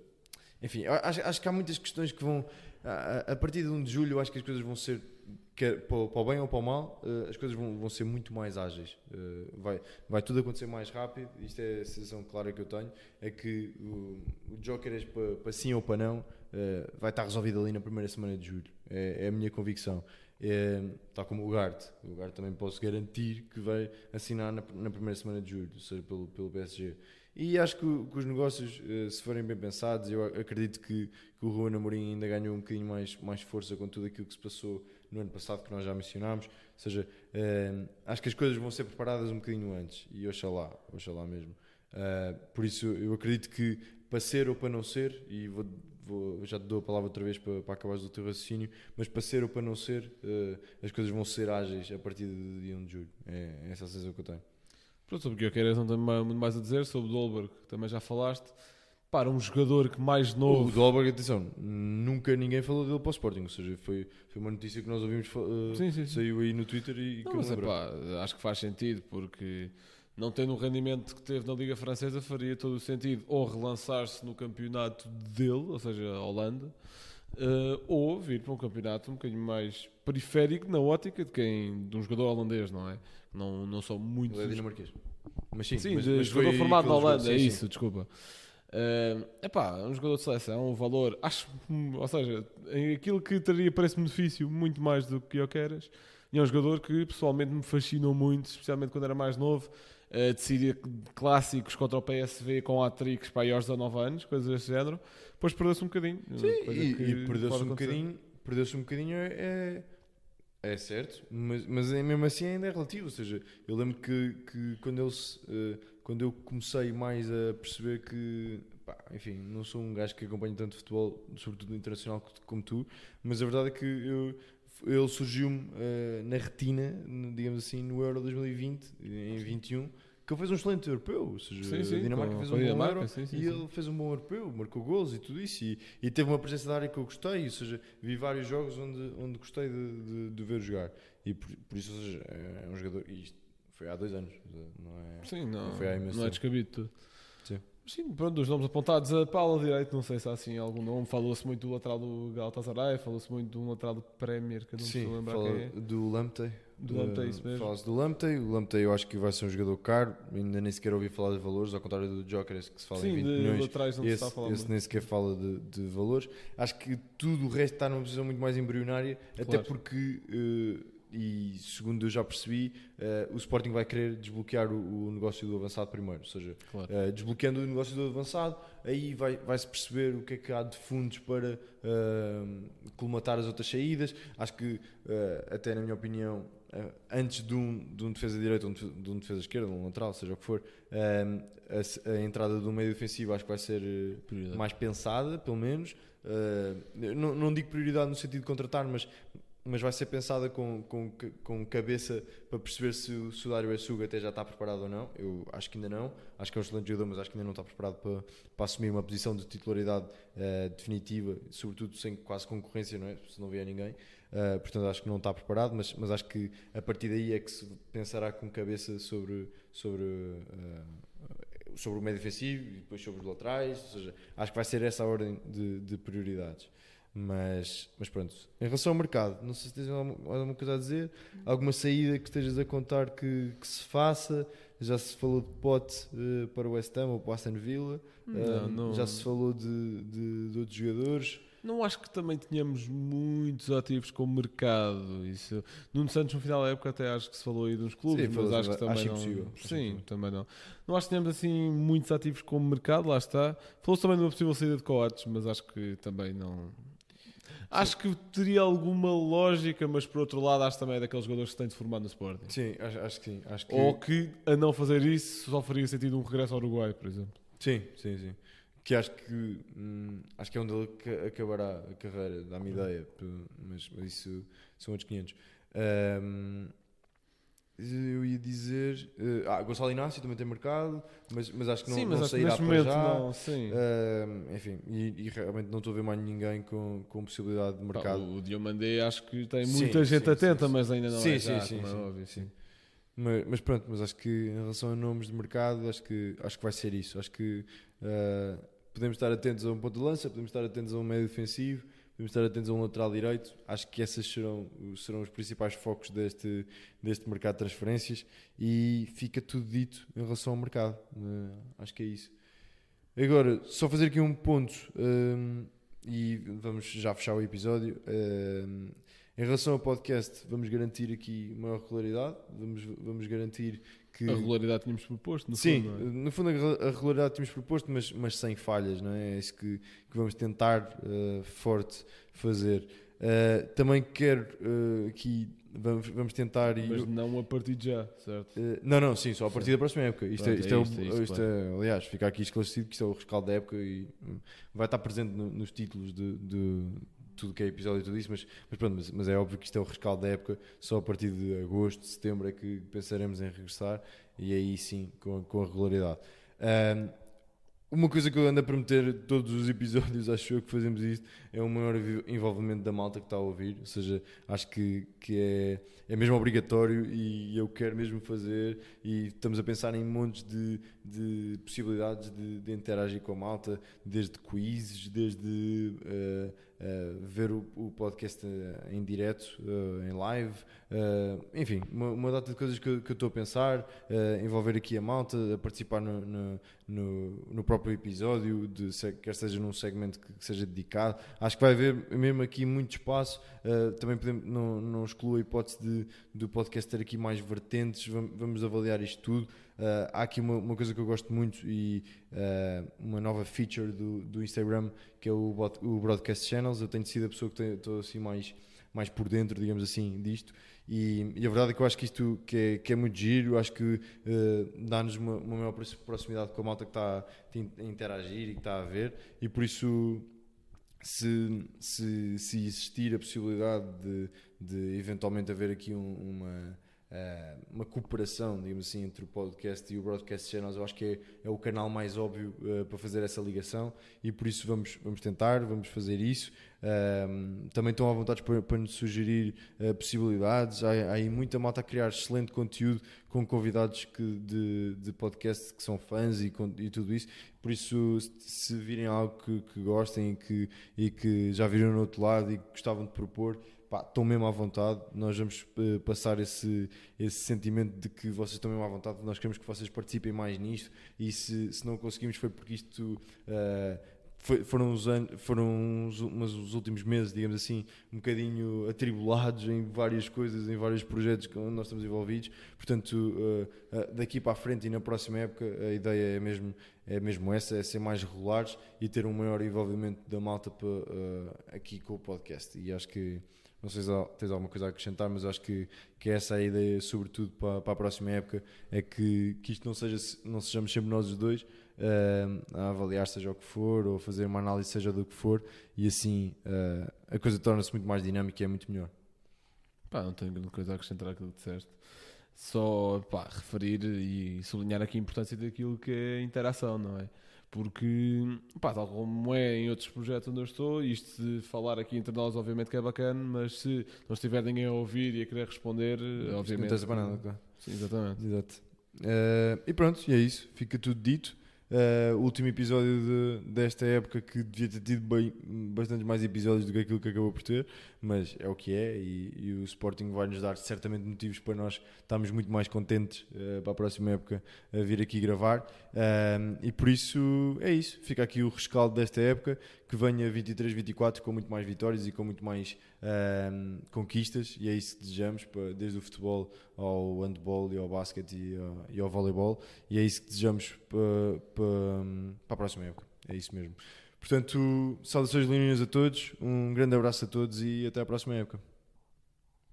enfim, acho, acho que há muitas questões que vão. A, a- a partir de 1 de julho, eu acho que as coisas vão ser. Quer para, o- para o bem ou para o mal, eh, as coisas vão, vão ser muito mais ágeis. Eh, vai, vai tudo acontecer mais rápido. Isto é a sensação clara que eu tenho. É que o, o Joker, é para, para sim ou para não, eh, vai estar resolvido ali na primeira semana de julho. É, é a minha convicção. É, tal como o Gart. O Gart também posso garantir que vai assinar na, na primeira semana de julho, seja, pelo, pelo PSG. E acho que, que os negócios, se forem bem pensados, eu acredito que, que o Ruben Amorim ainda ganhou um bocadinho mais, mais força com tudo aquilo que se passou no ano passado, que nós já mencionámos. Ou seja, eh, acho que as coisas vão ser preparadas um bocadinho antes. E oxalá, oxalá mesmo. Eh, por isso, eu acredito que para ser ou para não ser, e vou, vou- já te dou a palavra outra vez para, para acabares o teu raciocínio, mas para ser ou para não ser, eh, as coisas vão ser ágeis a partir do dia 1 de julho. É, é essa a sensação que eu tenho. Pronto, sobre o Guilherme não tenho muito mais a dizer. Sobre o Dolberg, que também já falaste. Para um jogador que mais O novo. Dolberg, atenção, nunca ninguém falou dele para o Sporting, ou seja, foi, foi uma notícia que nós ouvimos, eh, Sim, sim, sim. saiu aí no Twitter e, Não, que mas epá, acho que faz sentido porque não tendo o rendimento que teve na Liga Francesa faria todo o sentido ou relançar-se no campeonato dele, ou seja, a Holanda, eh, ou vir para um campeonato um bocadinho mais periférico na ótica de quem de um jogador holandês, não é? Não, não são muitos. Ele é dinamarquês. Mas sim, Sim, mas, mas jogador foi formado na Holanda, jogador- é isso, desculpa. É epá, um jogador de seleção, um valor, acho, ou seja, aquilo que teria preço-benefício muito mais do que eu queres, e é um jogador que pessoalmente me fascinou muito, especialmente quando era mais novo, uh, decidia clássicos contra o PSV com hat-tricks para aí aos 19 anos, coisas desse género, depois perdeu-se um bocadinho. Sim, e, e perdeu-se um bocadinho, perdeu-se um bocadinho é, é certo, mas, mas é mesmo assim ainda é relativo, ou seja, eu lembro que, que quando, ele se, eh, quando eu comecei mais a perceber que, pá, enfim, não sou um gajo que acompanha tanto futebol, sobretudo internacional co- como tu, mas a verdade é que eu, ele surgiu-me eh, na retina, digamos assim, no Euro 2020, em 21, que ele fez um excelente europeu, ou seja, Sim, sim, a Dinamarca fez um bom Dinamarca, Euro sim, e ele fez um bom europeu, marcou gols e tudo isso, e, e teve uma presença da área que eu gostei, ou seja, vi vários jogos onde, onde gostei de, de, de ver jogar, e por, por isso, ou seja, é é um jogador, isto foi há dois anos, não é? Sim, não, Não foi há imenso não é descabido tudo. Sim. Sim, pronto, dos nomes apontados a Paula direito, não sei se há assim algum nome. Falou-se muito do lateral do Galatasaray, falou-se muito de um lateral do Premier, que eu não me Sim, a lembrar quem é. do Lamptey. Do Lamptey, isso mesmo. Fala-se do Lamptey. O Lamptey eu acho que vai ser um jogador caro. Ainda nem sequer ouvi falar de valores, ao contrário do Joker, esse que se fala em Sim, 20 de milhões. laterais não se está a Esse, falar esse nem sequer fala de, de valores. Acho que tudo o resto está numa posição muito mais embrionária, até Claro. porque, eh, e segundo eu já percebi, eh, o Sporting vai querer desbloquear o, o negócio do avançado primeiro. Ou seja, Claro. Uh, desbloqueando o negócio do avançado, aí vai, vai-se perceber o que é que há de fundos para uh, colmatar as outras saídas. Acho que, uh, até na minha opinião, uh, antes de um, de um defesa direito ou de um defesa esquerda, um lateral, seja o que for, a, a entrada do meio defensivo acho que vai ser uh, Prioridade. mais pensada, pelo menos. Uh, não, não digo prioridade no sentido de contratar, mas mas vai ser pensada com, com, com cabeça para perceber se, o- se o Dário Assuga até já está preparado ou não. Eu acho que ainda não. Acho que é um excelente jogador, mas acho que ainda não está preparado para, para assumir uma posição de titularidade eh, definitiva, sobretudo sem quase concorrência, não é? Se não vier ninguém. Eh, portanto, acho que não está preparado, mas, mas acho que a partir daí é que se pensará com cabeça sobre, sobre, eh, sobre o meio defensivo e depois sobre os laterais. Ou seja, acho que vai ser essa a ordem de, de prioridades. Mas, mas pronto, em relação ao mercado, não sei se tens alguma, alguma coisa a dizer, alguma saída que estejas a contar que, que se faça. Já se falou de Pote eh, para o West Ham ou para o Aston Villa, Não, Eh, não- já se falou de, de, de outros jogadores. Não acho que também tenhamos muitos ativos com mercado. Isso. Nuno Santos, no final da época, até acho que se falou aí de uns clubes, Sim, mas acho que também acho não. impossível, acho Sim, impossível. também não. Não acho que tenhamos assim muitos ativos com mercado, lá está. Falou-se também de uma possível saída de Coates, mas acho que também não. Acho que teria alguma lógica, mas por outro lado, acho também é daqueles jogadores que se têm de formar no Sporting. Sim, acho, acho que sim. Acho que, Ou que a não fazer isso só faria sentido um regresso ao Uruguai, por exemplo. Sim, sim, sim. Que acho que hum, acho que é onde ele ca- acabará a carreira, dá-me ideia, p- mas, mas isso são outros 500. Hum, eu ia dizer. eh, ah, Gonçalo Inácio também tem mercado, mas, mas acho que não, sim, mas não acho que sairá neste para momento já. não. Sim. Hum, enfim, e, e realmente não estou a ver mais ninguém com, com possibilidade de Pá, mercado. o Diomandé acho que tem Sim, muita gente sim, atenta, sim, sim. mas ainda não Sim, é sim, já, sim, como é sim, óbvio. sim. Sim. Mas, mas pronto, mas acho que em relação a nomes de mercado, acho que, acho que vai ser isso. Acho que ah, podemos estar atentos a um ponto de lança, podemos estar atentos a um meio defensivo, podemos estar atentos a um lateral direito. Acho que esses serão, serão os principais focos deste, deste mercado de transferências e fica tudo dito em relação ao mercado. Ah, acho que é isso. Agora, só fazer aqui um ponto hum, e vamos já fechar o episódio. Hum, em relação ao podcast, vamos garantir aqui maior regularidade, vamos, vamos garantir que. A regularidade tínhamos proposto, no Sim, fundo. é? no fundo a re- a regularidade tínhamos proposto, mas, mas sem falhas, não é? É isso que, que vamos tentar eh, forte fazer. Eh, também quero eh, aqui, vamos, vamos tentar. Mas eu- não a partir de já, certo? eh, não, não, sim, só a partir da próxima época. Isto, é, Pronto, isto, é é, isto, é isto, isto é- aliás, fica aqui esclarecido que isto é o rescaldo da época e hum, vai estar presente no- nos títulos de, de tudo que é episódio e tudo isso, mas, mas pronto, mas, mas é óbvio que isto é o rescaldo da época, só a partir de agosto, setembro é que pensaremos em regressar e aí sim com, com a regularidade. Ahm, uma coisa que eu ando a prometer todos os episódios, acho eu que fazemos isto, é um maior envolvimento da malta que está a ouvir. Ou seja, acho que, que é, é mesmo obrigatório e eu quero mesmo fazer. E estamos a pensar em montes de, de possibilidades de, de interagir com a malta, desde quizzes, desde eh, eh, ver o, o podcast eh, em direto, eh, em live, enfim, uma, uma data de coisas que, que eu estou a pensar, envolver aqui a malta, a participar no, no, no, no próprio episódio, de, quer seja num segmento que, seja dedicado. Acho que vai haver mesmo aqui muito espaço. também podemos, não, não excluo a hipótese de, do podcast ter aqui mais vertentes. Vamos, vamos avaliar isto tudo. Eh, há aqui uma, uma coisa que eu gosto muito e eh, uma nova feature do, do Instagram que é o, o Broadcast Channels. Eu tenho sido a pessoa que estou assim mais, mais por dentro, digamos assim, disto. E, e a verdade é que eu acho que isto que é, que é muito giro, acho que eh, dá-nos uma, uma maior proxi- proximidade com a malta que está a interagir e que está a ver, e por isso, se, se, se existir a possibilidade de, de eventualmente haver aqui um- uma, eh, uma cooperação, digamos assim, entre o podcast e o Broadcast Channels, eu acho que é, é o canal mais óbvio eh, para fazer essa ligação, e por isso vamos, vamos tentar, vamos fazer isso. Um, também estão à vontade para, para nos sugerir uh, possibilidades. Há, há aí muita malta a criar excelente conteúdo com convidados que, de, de podcast que são fãs e, com- e tudo isso. Por isso, se virem algo que, que gostem e que, e que já viram no outro lado e que gostavam de propor, pá, estão mesmo à vontade. Nós vamos uh, passar esse, esse sentimento de que vocês estão mesmo à vontade. Nós queremos que vocês participem mais nisto. E se, se não conseguimos, foi porque isto. uh, foi- foram os, anos, foram os, mas os últimos meses, digamos assim, um bocadinho atribulados em várias coisas, em vários projetos que nós estamos envolvidos. Portanto, eh, daqui para a frente e na próxima época, a ideia é mesmo, é mesmo essa: é ser mais regulares e ter um maior envolvimento da malta aqui com o podcast. E acho que, não sei se tens alguma coisa a acrescentar, mas acho que, que essa é a ideia, sobretudo para, para a próxima época: é que, que isto não, seja, não sejamos sempre nós os dois eh, a avaliar seja o que for ou fazer uma análise seja do que for e assim eh, a coisa torna-se muito mais dinâmica e é muito melhor. Pá, não tenho grande coisa a acrescentar àquilo que disseste. Só pá, referir e sublinhar aqui a importância daquilo que é interação, não é? Porque, pá, tal como é em outros projetos onde eu estou, isto de falar aqui entre nós, obviamente que é bacana, mas se não estiver ninguém a ouvir e a querer responder, obviamente. Não interessa para nada, claro. Sim, exatamente. Exato. Uh, e pronto, e é isso. Fica tudo dito. Uh, último episódio de, desta época que devia ter tido bem, bastantes mais episódios do que aquilo que acabou por ter, mas é o que é e, e o Sporting vai nos dar certamente motivos para nós estarmos muito mais contentes uh, para a próxima época a vir aqui gravar. Uh, e por isso é isso, fica aqui o rescaldo desta época que venha 23-24 com muito mais vitórias e com muito mais conquistas e é isso que desejamos desde o futebol ao handball e ao basquete e ao, e ao voleibol e é isso que desejamos para, para, para a próxima época, é isso mesmo. Portanto, saudações leoninas a todos, um grande abraço a todos e até à próxima época.